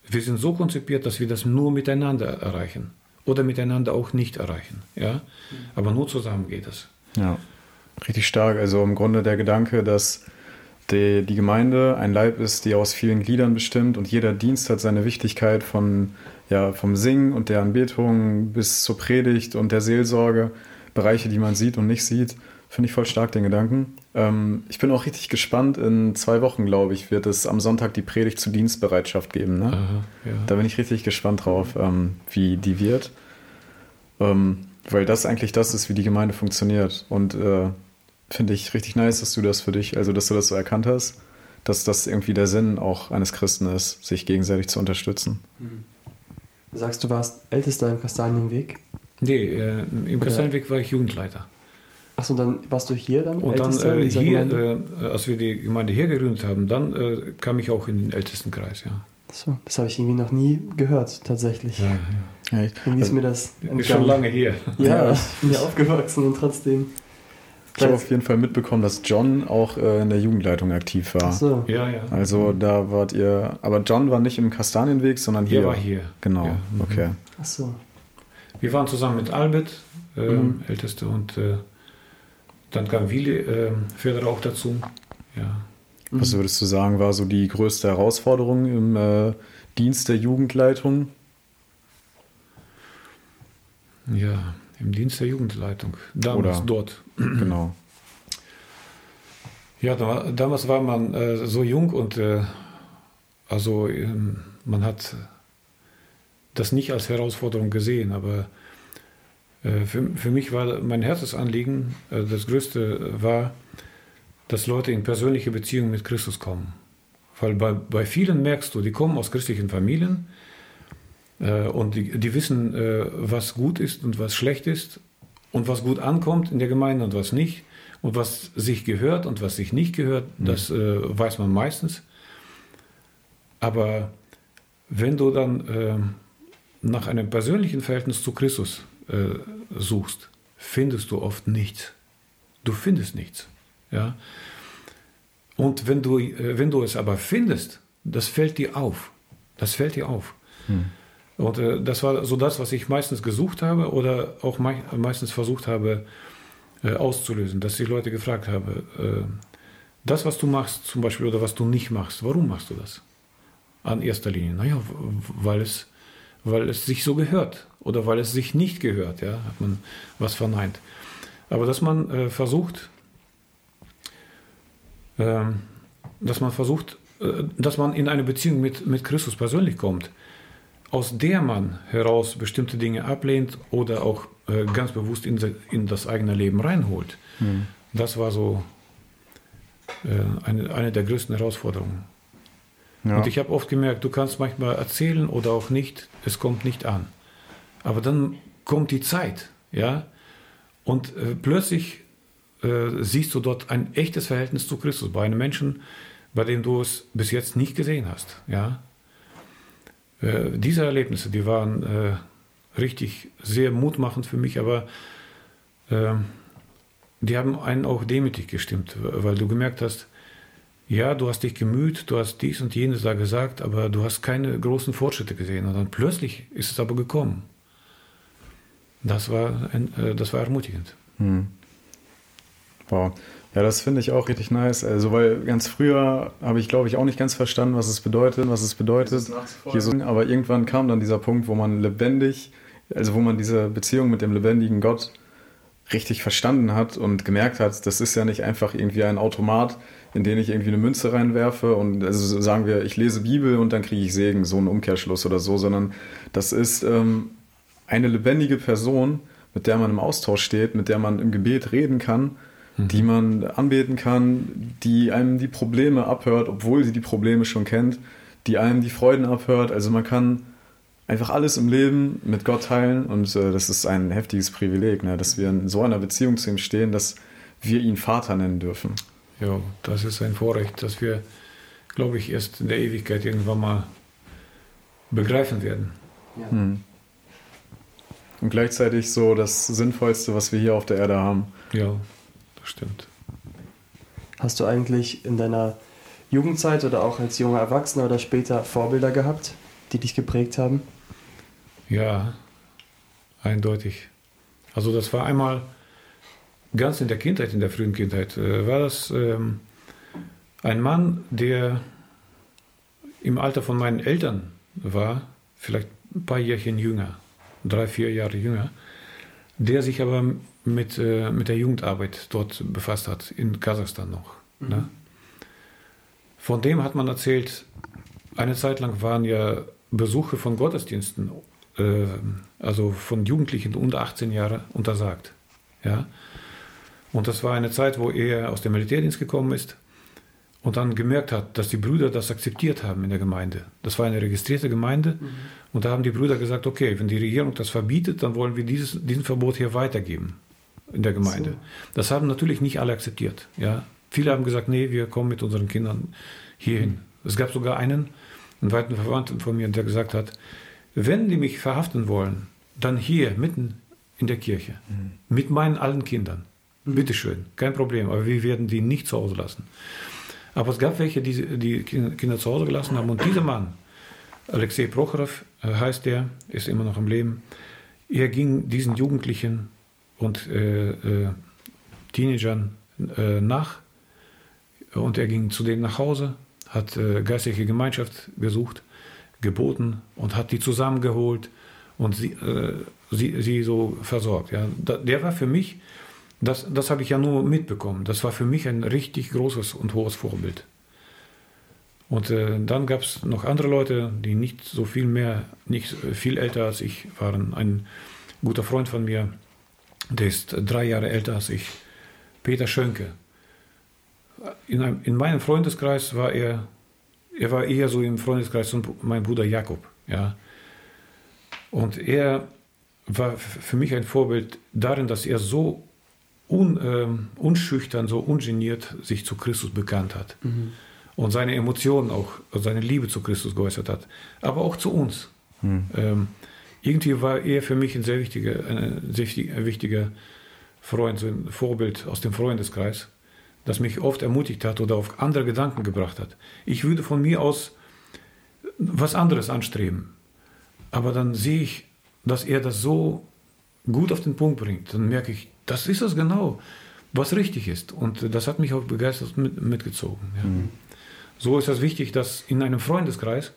wir sind so konzipiert, dass wir das nur miteinander erreichen oder miteinander auch nicht erreichen. Ja? Aber nur zusammen geht es. Ja, richtig stark. Also im Grunde der Gedanke, dass die, die Gemeinde ein Leib ist, die aus vielen Gliedern bestimmt und jeder Dienst hat seine Wichtigkeit von, ja, vom Singen und der Anbetung bis zur Predigt und der Seelsorge, Bereiche, die man sieht und nicht sieht. Finde ich voll stark, den Gedanken. Ähm, ich bin auch richtig gespannt. In zwei Wochen, glaube ich, wird es am Sonntag die Predigt zur Dienstbereitschaft geben. Ne? Aha, ja. Da bin ich richtig gespannt drauf, ähm, wie die wird. Ähm, weil das eigentlich das ist, wie die Gemeinde funktioniert. Und äh, finde ich richtig nice, dass du das für dich, also dass du das so erkannt hast, dass das irgendwie der Sinn auch eines Christen ist, sich gegenseitig zu unterstützen. Du sagst, du warst Ältester im Kastanienweg. Nee, äh, im Kastanienweg war ich Jugendleiter. Achso, dann warst du hier dann? Und dann äh, hier, äh, als wir die Gemeinde hier gegründet haben, dann äh, kam ich auch in den Ältestenkreis, ja. Achso, das habe ich irgendwie noch nie gehört, tatsächlich. ja, ja. Ja, ich, Irgendwie ist mir das Ist schon entgangen. lange hier. Ja, Ja. ich bin ja aufgewachsen und trotzdem. Ich habe auf jeden Fall mitbekommen, dass John auch äh, in der Jugendleitung aktiv war. Achso. Ja, ja. Also da wart ihr, aber John war nicht im Kastanienweg, sondern hier. Hier war hier. Genau, Ja, mhm. okay. Achso. Wir waren zusammen mit Albert, äh, Mhm. Älteste, und äh, dann kam Willi äh, Federer auch dazu. Ja. Was würdest du sagen, war so die größte Herausforderung im äh, Dienst der Jugendleitung? ja, im Dienst der Jugendleitung. Damals Oder- dort. *clears throat* Genau. Ja, da, damals war man äh, so jung und äh, also ähm, man hat das nicht als Herausforderung gesehen, aber äh, für, für mich war mein Herzensanliegen, äh, das größte war, dass Leute in persönliche Beziehungen mit Christus kommen. Weil bei, bei vielen merkst du, die kommen aus christlichen Familien und die, die wissen, äh, was gut ist und was schlecht ist und was gut ankommt in der Gemeinde und was nicht. Und was sich gehört und was sich nicht gehört, das äh, weiß man meistens. Aber wenn du dann äh, nach einem persönlichen Verhältnis zu Christus äh, suchst, findest du oft nichts. Du findest nichts. Ja? Und wenn du, äh, wenn du es aber findest, das fällt dir auf. Das fällt dir auf. Und äh, das war so das, was ich meistens gesucht habe oder auch mei meistens versucht habe äh, auszulösen, dass ich Leute gefragt habe, äh, das, was du machst zum Beispiel oder was du nicht machst, warum machst du das? An erster Linie. Naja, weil es, weil es sich so gehört oder weil es sich nicht gehört, ja, hat man was verneint. Aber dass man äh, versucht, ähm, dass man versucht, äh, dass man in eine Beziehung mit, mit Christus persönlich kommt, aus der man heraus bestimmte Dinge ablehnt oder auch äh, ganz bewusst in, in das eigene Leben reinholt. Das war so äh, eine, eine der größten Herausforderungen. Ja. Und ich habe oft gemerkt, du kannst manchmal erzählen oder auch nicht, es kommt nicht an. Aber dann kommt die Zeit, ja, und äh, plötzlich äh, siehst du dort ein echtes Verhältnis zu Christus bei einem Menschen, bei dem du es bis jetzt nicht gesehen hast, ja. Äh, diese Erlebnisse, die waren äh, richtig sehr mutmachend für mich, aber äh, die haben einen auch demütig gestimmt, weil du gemerkt hast, ja, du hast dich gemüht, du hast dies und jenes da gesagt, aber du hast keine großen Fortschritte gesehen. Und dann plötzlich ist es aber gekommen. Das war, ein, äh, das war ermutigend. Hm. Wow. Ja, das finde ich auch richtig nice. Also, weil ganz früher habe ich, glaube ich, auch nicht ganz verstanden, was es bedeutet, was es bedeutet. So, aber irgendwann kam dann dieser Punkt, wo man lebendig, also wo man diese Beziehung mit dem lebendigen Gott richtig verstanden hat und gemerkt hat, das ist ja nicht einfach irgendwie ein Automat, in den ich irgendwie eine Münze reinwerfe und also so sagen wir, ich lese Bibel und dann kriege ich Segen, so ein Umkehrschluss oder so, sondern das ist ähm, eine lebendige Person, mit der man im Austausch steht, mit der man im Gebet reden kann, die man anbeten kann, die einem die Probleme abhört, obwohl sie die Probleme schon kennt, die einem die Freuden abhört. Also man kann einfach alles im Leben mit Gott teilen und äh, das ist ein heftiges Privileg, ne, dass wir in so einer Beziehung zu ihm stehen, dass wir ihn Vater nennen dürfen. Ja, das ist ein Vorrecht, das wir, glaube ich, erst in der Ewigkeit irgendwann mal begreifen werden. Ja. Hm. Und gleichzeitig so das Sinnvollste, was wir hier auf der Erde haben. Ja, stimmt. Hast du eigentlich in deiner Jugendzeit oder auch als junger Erwachsener oder später Vorbilder gehabt, die dich geprägt haben? Ja, eindeutig. Also das war einmal ganz in der Kindheit, in der frühen Kindheit, äh, war das ähm, ein Mann, der im Alter von meinen Eltern war, vielleicht ein paar Jährchen jünger, drei, vier Jahre jünger, der sich aber mit, äh, mit der Jugendarbeit dort befasst hat, in Kasachstan noch. Mhm. Ne? Von dem hat man erzählt, eine Zeit lang waren ja Besuche von Gottesdiensten, äh, also von Jugendlichen unter 18 Jahre, untersagt. Ja? Und das war eine Zeit, wo er aus dem Militärdienst gekommen ist und dann gemerkt hat, dass die Brüder das akzeptiert haben in der Gemeinde. Das war eine registrierte Gemeinde mhm. und da haben die Brüder gesagt, okay, wenn die Regierung das verbietet, dann wollen wir dieses, diesen Verbot hier weitergeben in der Gemeinde. So. Das haben natürlich nicht alle akzeptiert. Ja? Viele haben gesagt, nee, wir kommen mit unseren Kindern hierhin. Es gab sogar einen, einen weiten Verwandten von mir, der gesagt hat, wenn die mich verhaften wollen, dann hier mitten in der Kirche, mhm. mit meinen allen Kindern. Mhm. Bitteschön, kein Problem, aber wir werden die nicht zu Hause lassen. Aber es gab welche, die die Kinder zu Hause gelassen haben. Und dieser Mann, Alexei Prochorov äh, heißt er, ist immer noch am Leben, er ging diesen Jugendlichen und äh, äh, Teenagern äh, nach und er ging zu denen nach Hause, hat äh, geistliche Gemeinschaft gesucht, geboten und hat die zusammengeholt und sie, äh, sie, sie so versorgt. Ja. Der war für mich das, das habe ich ja nur mitbekommen. Das war für mich ein richtig großes und hohes Vorbild. Und äh, dann gab es noch andere Leute, die nicht so viel mehr, nicht viel älter als ich waren. Ein guter Freund von mir, der ist drei Jahre älter als ich, Peter Schönke. In, einem, in meinem Freundeskreis war er, er war eher so im Freundeskreis von meinem Bruder Jakob. Ja. Und er war für mich ein Vorbild darin, dass er so un, äh, unschüchtern, so ungeniert sich zu Christus bekannt hat. Mhm. Und seine Emotionen auch, seine Liebe zu Christus geäußert hat. Aber auch zu uns. Mhm. Ähm, irgendwie war er für mich ein sehr wichtiger, ein sehr wichtiger Freund, so ein Vorbild aus dem Freundeskreis, das mich oft ermutigt hat oder auf andere Gedanken gebracht hat. Ich würde von mir aus was anderes anstreben. Aber dann sehe ich, dass er das so gut auf den Punkt bringt. Dann merke ich, das ist es genau, was richtig ist. Und das hat mich auch begeistert mit, mitgezogen. Ja. Mhm. So ist es wichtig, dass in einem Freundeskreis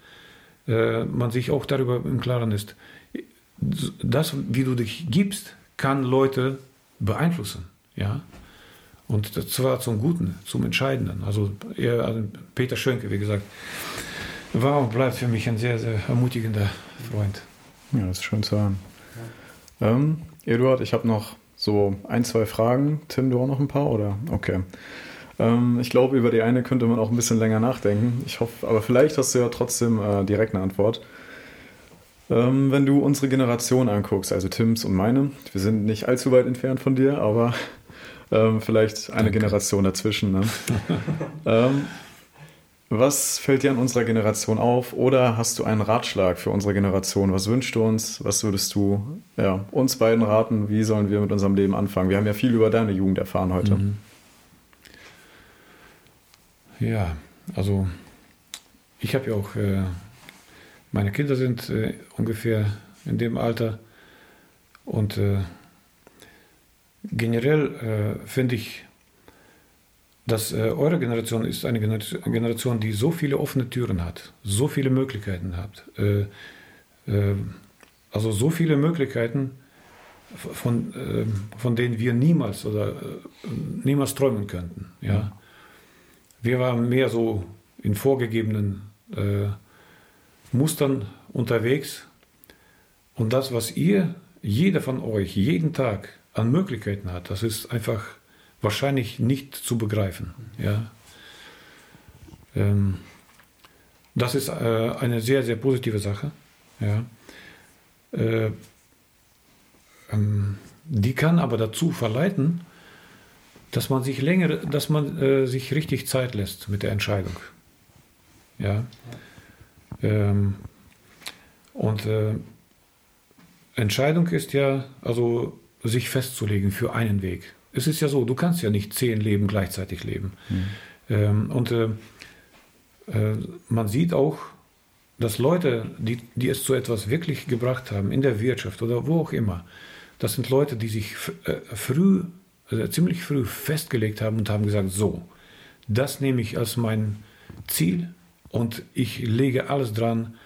äh, man sich auch darüber im Klaren ist, das, wie du dich gibst, kann Leute beeinflussen. Ja? Und zwar zum Guten, zum Entscheidenden. Also, er, also Peter Schönke, wie gesagt, war und bleibt für mich ein sehr, sehr ermutigender Freund. Ja, das ist schön zu hören. Ähm, Eduard, ich habe noch so ein, zwei Fragen. Tim, du auch noch ein paar, oder? Okay. Ähm, ich glaube, über die eine könnte man auch ein bisschen länger nachdenken. Ich hoffe, aber vielleicht hast du ja trotzdem äh, direkt eine Antwort. Ähm, wenn du unsere Generation anguckst, also Tims und meine, wir sind nicht allzu weit entfernt von dir, aber ähm, vielleicht eine Danke. Generation dazwischen. Ne? *laughs* ähm, was fällt dir an unserer Generation auf? Oder hast du einen Ratschlag für unsere Generation? Was wünschst du uns? Was würdest du ja, uns beiden raten? Wie sollen wir mit unserem Leben anfangen? Wir haben ja viel über deine Jugend erfahren heute. Mhm. Ja, also ich habe ja auch, äh, meine Kinder sind äh, ungefähr in dem Alter und äh, generell äh, finde ich dass äh, eure Generation ist eine Generation, die so viele offene Türen hat, so viele Möglichkeiten hat. Äh, äh, also so viele Möglichkeiten, von, von denen wir niemals oder niemals träumen könnten. Ja? Wir waren mehr so in vorgegebenen äh, Mustern unterwegs. Und das, was ihr, jeder von euch, jeden Tag an Möglichkeiten hat, das ist einfach wahrscheinlich nicht zu begreifen. Ja. Ähm, das ist äh, eine sehr, sehr positive Sache. Ja. Äh, ähm, die kann aber dazu verleiten, dass man sich länger, dass man äh, sich richtig Zeit lässt mit der Entscheidung. Ja. Ähm, und äh, Entscheidung ist ja, also sich festzulegen für einen Weg es ist ja so, du kannst ja nicht zehn Leben gleichzeitig leben. Mhm. Ähm, und äh, äh, man sieht auch, dass Leute, die, die es zu etwas wirklich gebracht haben, in der Wirtschaft oder wo auch immer, das sind Leute, die sich äh, früh, also ziemlich früh festgelegt haben und haben gesagt, so, das nehme ich als mein Ziel und ich lege alles dran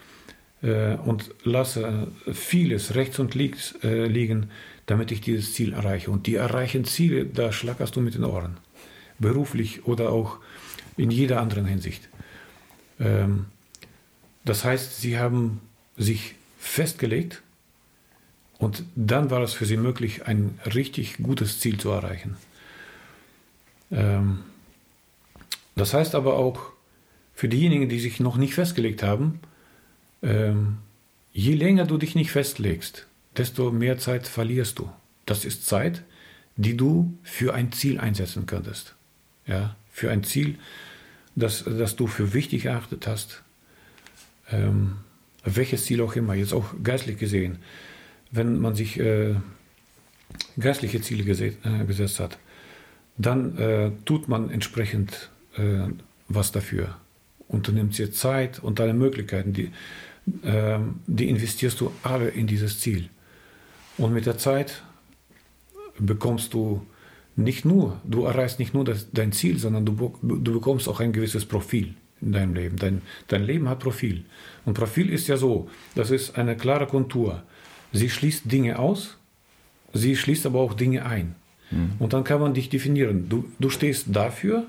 äh, und lasse vieles rechts und links äh, liegen, damit ich dieses Ziel erreiche. Und die erreichen Ziele, da schlackerst du mit den Ohren. Beruflich oder auch in jeder anderen Hinsicht. Ähm, das heißt, sie haben sich festgelegt und dann war es für sie möglich, ein richtig gutes Ziel zu erreichen. Ähm, das heißt aber auch für diejenigen, die sich noch nicht festgelegt haben, ähm, je länger du dich nicht festlegst, desto mehr Zeit verlierst du. Das ist Zeit, die du für ein Ziel einsetzen könntest. Ja, für ein Ziel, das, das du für wichtig erachtet hast. Ähm, welches Ziel auch immer, jetzt auch geistlich gesehen. Wenn man sich äh, geistliche Ziele gese äh, gesetzt hat, dann äh, tut man entsprechend äh, was dafür. Und du nimmst dir Zeit und deine Möglichkeiten, die, ähm, die investierst du alle in dieses Ziel. Und mit der Zeit bekommst du nicht nur, du erreichst nicht nur das, dein Ziel, sondern du, du bekommst auch ein gewisses Profil in deinem Leben. Dein, dein Leben hat Profil. Und Profil ist ja so, das ist eine klare Kontur. Sie schließt Dinge aus, sie schließt aber auch Dinge ein. Mhm. Und dann kann man dich definieren. Du, du stehst dafür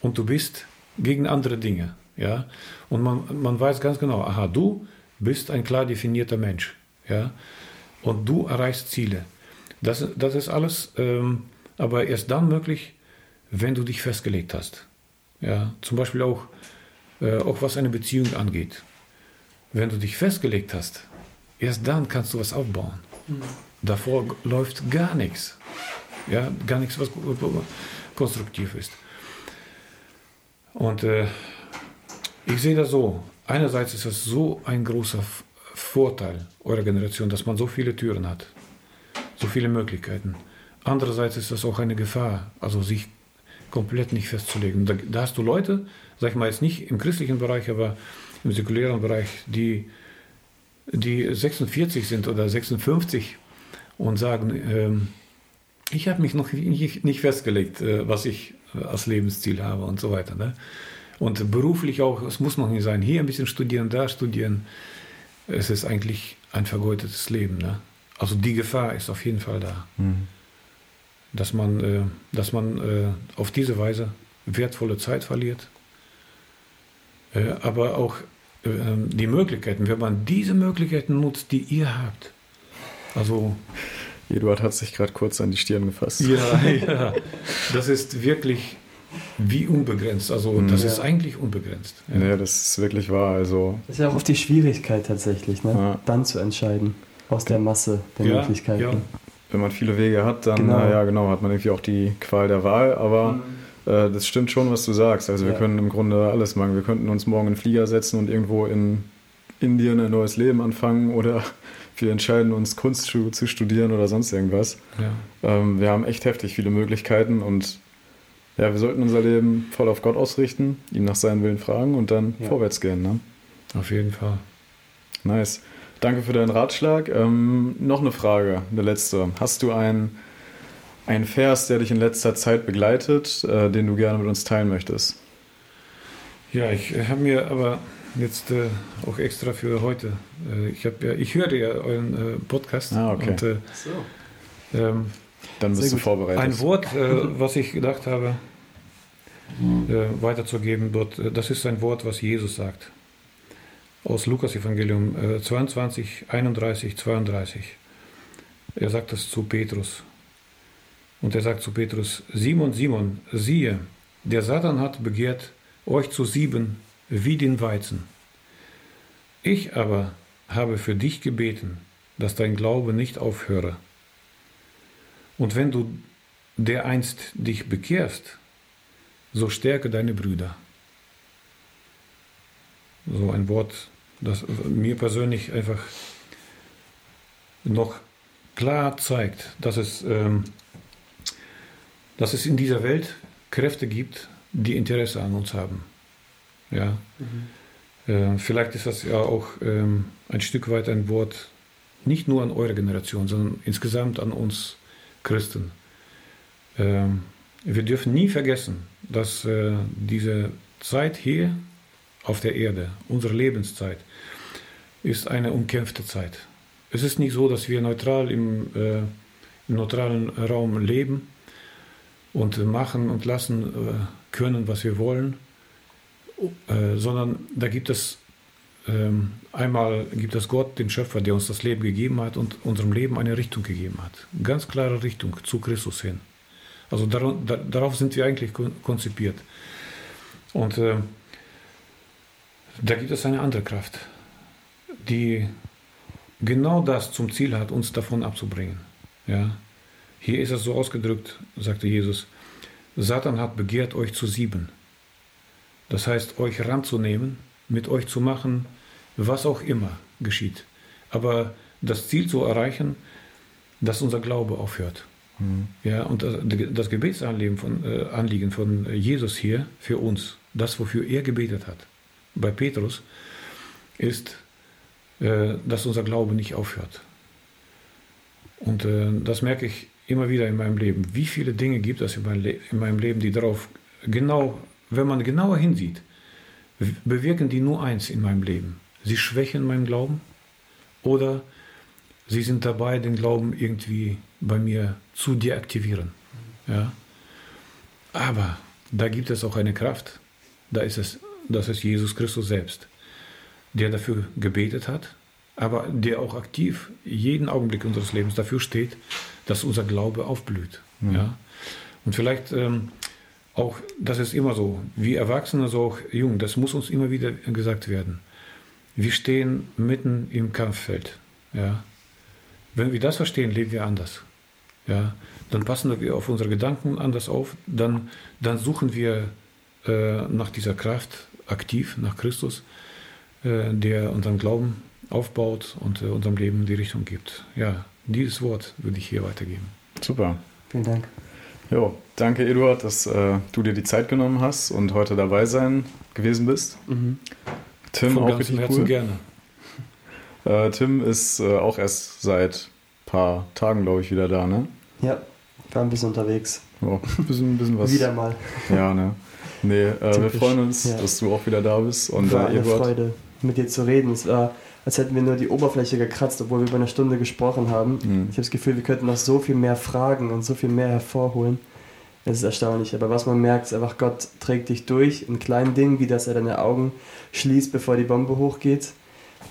und du bist gegen andere Dinge. Ja? Und man, man weiß ganz genau, aha, du bist ein klar definierter Mensch. Ja? Und du erreichst Ziele. Das, das ist alles ähm, aber erst dann möglich, wenn du dich festgelegt hast. Ja? Zum Beispiel auch, äh, auch was eine Beziehung angeht. Wenn du dich festgelegt hast, erst dann kannst du was aufbauen. Mhm. Davor läuft gar nichts. Ja, gar nichts, was konstruktiv ist. Und äh, ich sehe das so. Einerseits ist es so ein großer Vorteil eurer Generation, dass man so viele Türen hat, so viele Möglichkeiten. Andererseits ist das auch eine Gefahr, also sich komplett nicht festzulegen. Da, da hast du Leute, sag ich mal jetzt nicht im christlichen Bereich, aber im säkulären Bereich, die, die 46 sind oder 56 und sagen, ähm, ich habe mich noch nicht, nicht festgelegt, äh, was ich als Lebensziel habe und so weiter. Ne? Und beruflich auch, es muss noch nicht sein, hier ein bisschen studieren, da studieren. Es ist eigentlich ein vergeudetes Leben. Ne? Also die Gefahr ist auf jeden Fall da. Mhm. Dass man, äh, dass man äh, auf diese Weise wertvolle Zeit verliert. Äh, aber auch äh, die Möglichkeiten, wenn man diese Möglichkeiten nutzt, die ihr habt. Also Eduard hat sich gerade kurz an die Stirn gefasst. Ja, ja. Das ist wirklich wie unbegrenzt. Also mhm. das ja. ist eigentlich unbegrenzt. Ja. Nee, das ist wirklich wahr. Also das ist ja auch auf die Schwierigkeit tatsächlich, ne? Ja. dann zu entscheiden aus der Masse der Möglichkeiten. Wenn man viele Wege hat, dann genau. ja genau, hat man irgendwie auch die Qual der Wahl. Aber mhm. äh, das stimmt schon, was du sagst. Also wir können im Grunde alles machen. Wir könnten uns morgen in den Flieger setzen und irgendwo in Indien ein neues Leben anfangen oder *laughs* wir entscheiden uns, Kunst zu studieren oder sonst irgendwas. Ja. Ähm, wir haben echt heftig viele Möglichkeiten und ja, wir sollten unser Leben voll auf Gott ausrichten, ihm nach seinem Willen fragen und dann ja. vorwärts gehen. Ne? Auf jeden Fall. Nice. Danke für deinen Ratschlag. Ähm, noch eine Frage, eine letzte. Hast du einen, einen Vers, der dich in letzter Zeit begleitet, äh, den du gerne mit uns teilen möchtest? Ja, ich habe mir aber jetzt äh, auch extra für heute. Äh, ich, ja, ich höre ja euren äh, Podcast. Ah, okay. Und, äh, so. ähm, Dann bist du vorbereitet. Ein Wort, äh, was ich gedacht habe, äh, weiterzugeben, dort, das ist ein Wort, was Jesus sagt. Aus Lukas Evangelium 22, 31, 32. Er sagt das zu Petrus. Und er sagt zu Petrus, Simon, Simon, siehe, der Satan hat begehrt, euch zu sieben wie den Weizen. Ich aber habe für dich gebeten, dass dein Glaube nicht aufhöre. Und wenn du dereinst dich bekehrst, so stärke deine Brüder. So ein Wort, das mir persönlich einfach noch klar zeigt, dass es, ähm, dass es in dieser Welt Kräfte gibt, die Interesse an uns haben. Ja. Mhm. Äh, vielleicht ist das ja auch ähm, ein Stück weit ein Wort nicht nur an eure Generation, sondern insgesamt an uns Christen. Ähm, wir dürfen nie vergessen, dass äh, diese Zeit hier auf der Erde, unsere Lebenszeit, ist eine umkämpfte Zeit. Es ist nicht so, dass wir neutral im, äh, im neutralen Raum leben und machen und lassen äh, können, was wir wollen, äh, sondern da gibt es einmal gibt es Gott, den Schöpfer, der uns das Leben gegeben hat und unserem Leben eine Richtung gegeben hat. Ganz klare Richtung zu Christus hin. Also dar, dar, darauf sind wir eigentlich konzipiert. Und äh, da gibt es eine andere Kraft, die genau das zum Ziel hat, uns davon abzubringen. Ja? Hier ist es so ausgedrückt, sagte Jesus, Satan hat begehrt, euch zu sieben. Das heißt, euch ranzunehmen, mit euch zu machen, was auch immer geschieht. Aber das Ziel zu erreichen, dass unser Glaube aufhört. Mhm. Ja, und das, Gebetsanliegen von, äh, Anliegen von Jesus hier für uns, das, wofür er gebetet hat, bei Petrus, ist, äh, dass unser Glaube nicht aufhört. Und äh, das merke ich immer wieder in meinem Leben. Wie viele Dinge gibt es in, mein in meinem Leben, die darauf genau, wenn man genauer hinsieht, bewirken die nur eins in meinem Leben. Sie schwächen meinen Glauben oder sie sind dabei, den Glauben irgendwie bei mir zu deaktivieren. Ja? Aber da gibt es auch eine Kraft. Da ist es, das ist Jesus Christus selbst, der dafür gebetet hat, aber der auch aktiv jeden Augenblick unseres Lebens dafür steht, dass unser Glaube aufblüht. Mhm. Ja? Und vielleicht ähm, auch, das ist immer so, wie Erwachsene, so auch jung, das muss uns immer wieder gesagt werden. Wir stehen mitten im Kampffeld. Ja? Wenn wir das verstehen, leben wir anders. Ja? Dann passen wir auf unsere Gedanken anders auf, dann, dann suchen wir äh, nach dieser Kraft aktiv, nach Christus, äh, der unseren Glauben aufbaut und äh, unserem Leben die Richtung gibt. Ja, dieses Wort würde ich hier weitergeben. Super. Vielen Dank. Jo, danke Eduard, dass äh, du dir die Zeit genommen hast und heute dabei sein gewesen bist. Mhm. Tim Von auch richtig Herzen cool. gerne. *laughs* Äh, Tim ist äh, auch erst seit ein paar Tagen, glaube ich, wieder da, ne? Ja, war ein bisschen unterwegs. Oh, ein bisschen, ein bisschen *laughs* was. wieder mal. Ja, ne? Nee, äh, wir freuen uns, ja. dass du auch wieder da bist. Und war äh, eine Freude, mit dir zu reden. Es war als hätten wir nur die Oberfläche gekratzt, obwohl wir über eine Stunde gesprochen haben. Mhm. Ich habe das Gefühl, wir könnten noch so viel mehr fragen und so viel mehr hervorholen. Es ist erstaunlich. Aber was man merkt, ist einfach, Gott trägt dich durch in kleinen Dingen, wie dass er deine Augen schließt, bevor die Bombe hochgeht.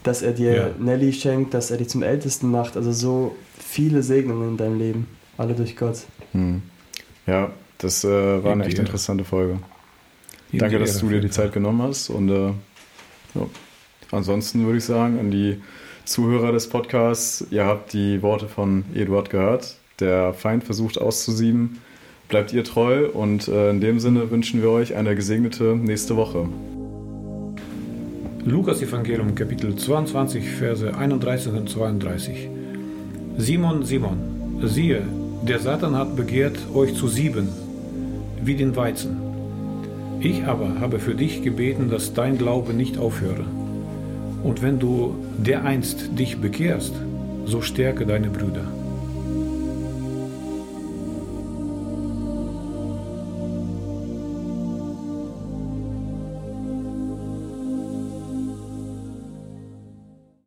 Dass er dir ja. Nelly schenkt, dass er dich zum Ältesten macht. Also so viele Segnungen in deinem Leben. Alle durch Gott. Mhm. Ja, das äh, war eine echt interessante Folge. Danke, dass du dir die Zeit genommen hast und äh, ja. Ansonsten würde ich sagen, an die Zuhörer des Podcasts, ihr habt die Worte von Eduard gehört. Der Feind versucht auszusieben. Bleibt ihr treu und äh, in dem Sinne wünschen wir euch eine gesegnete nächste Woche. Lukas Evangelium Kapitel 22 Verse 31 und 32 Simon, Simon, siehe, der Satan hat begehrt, euch zu sieben, wie den Weizen. Ich aber habe für dich gebeten, dass dein Glaube nicht aufhöre. Und wenn du dereinst dich bekehrst, so stärke deine Brüder.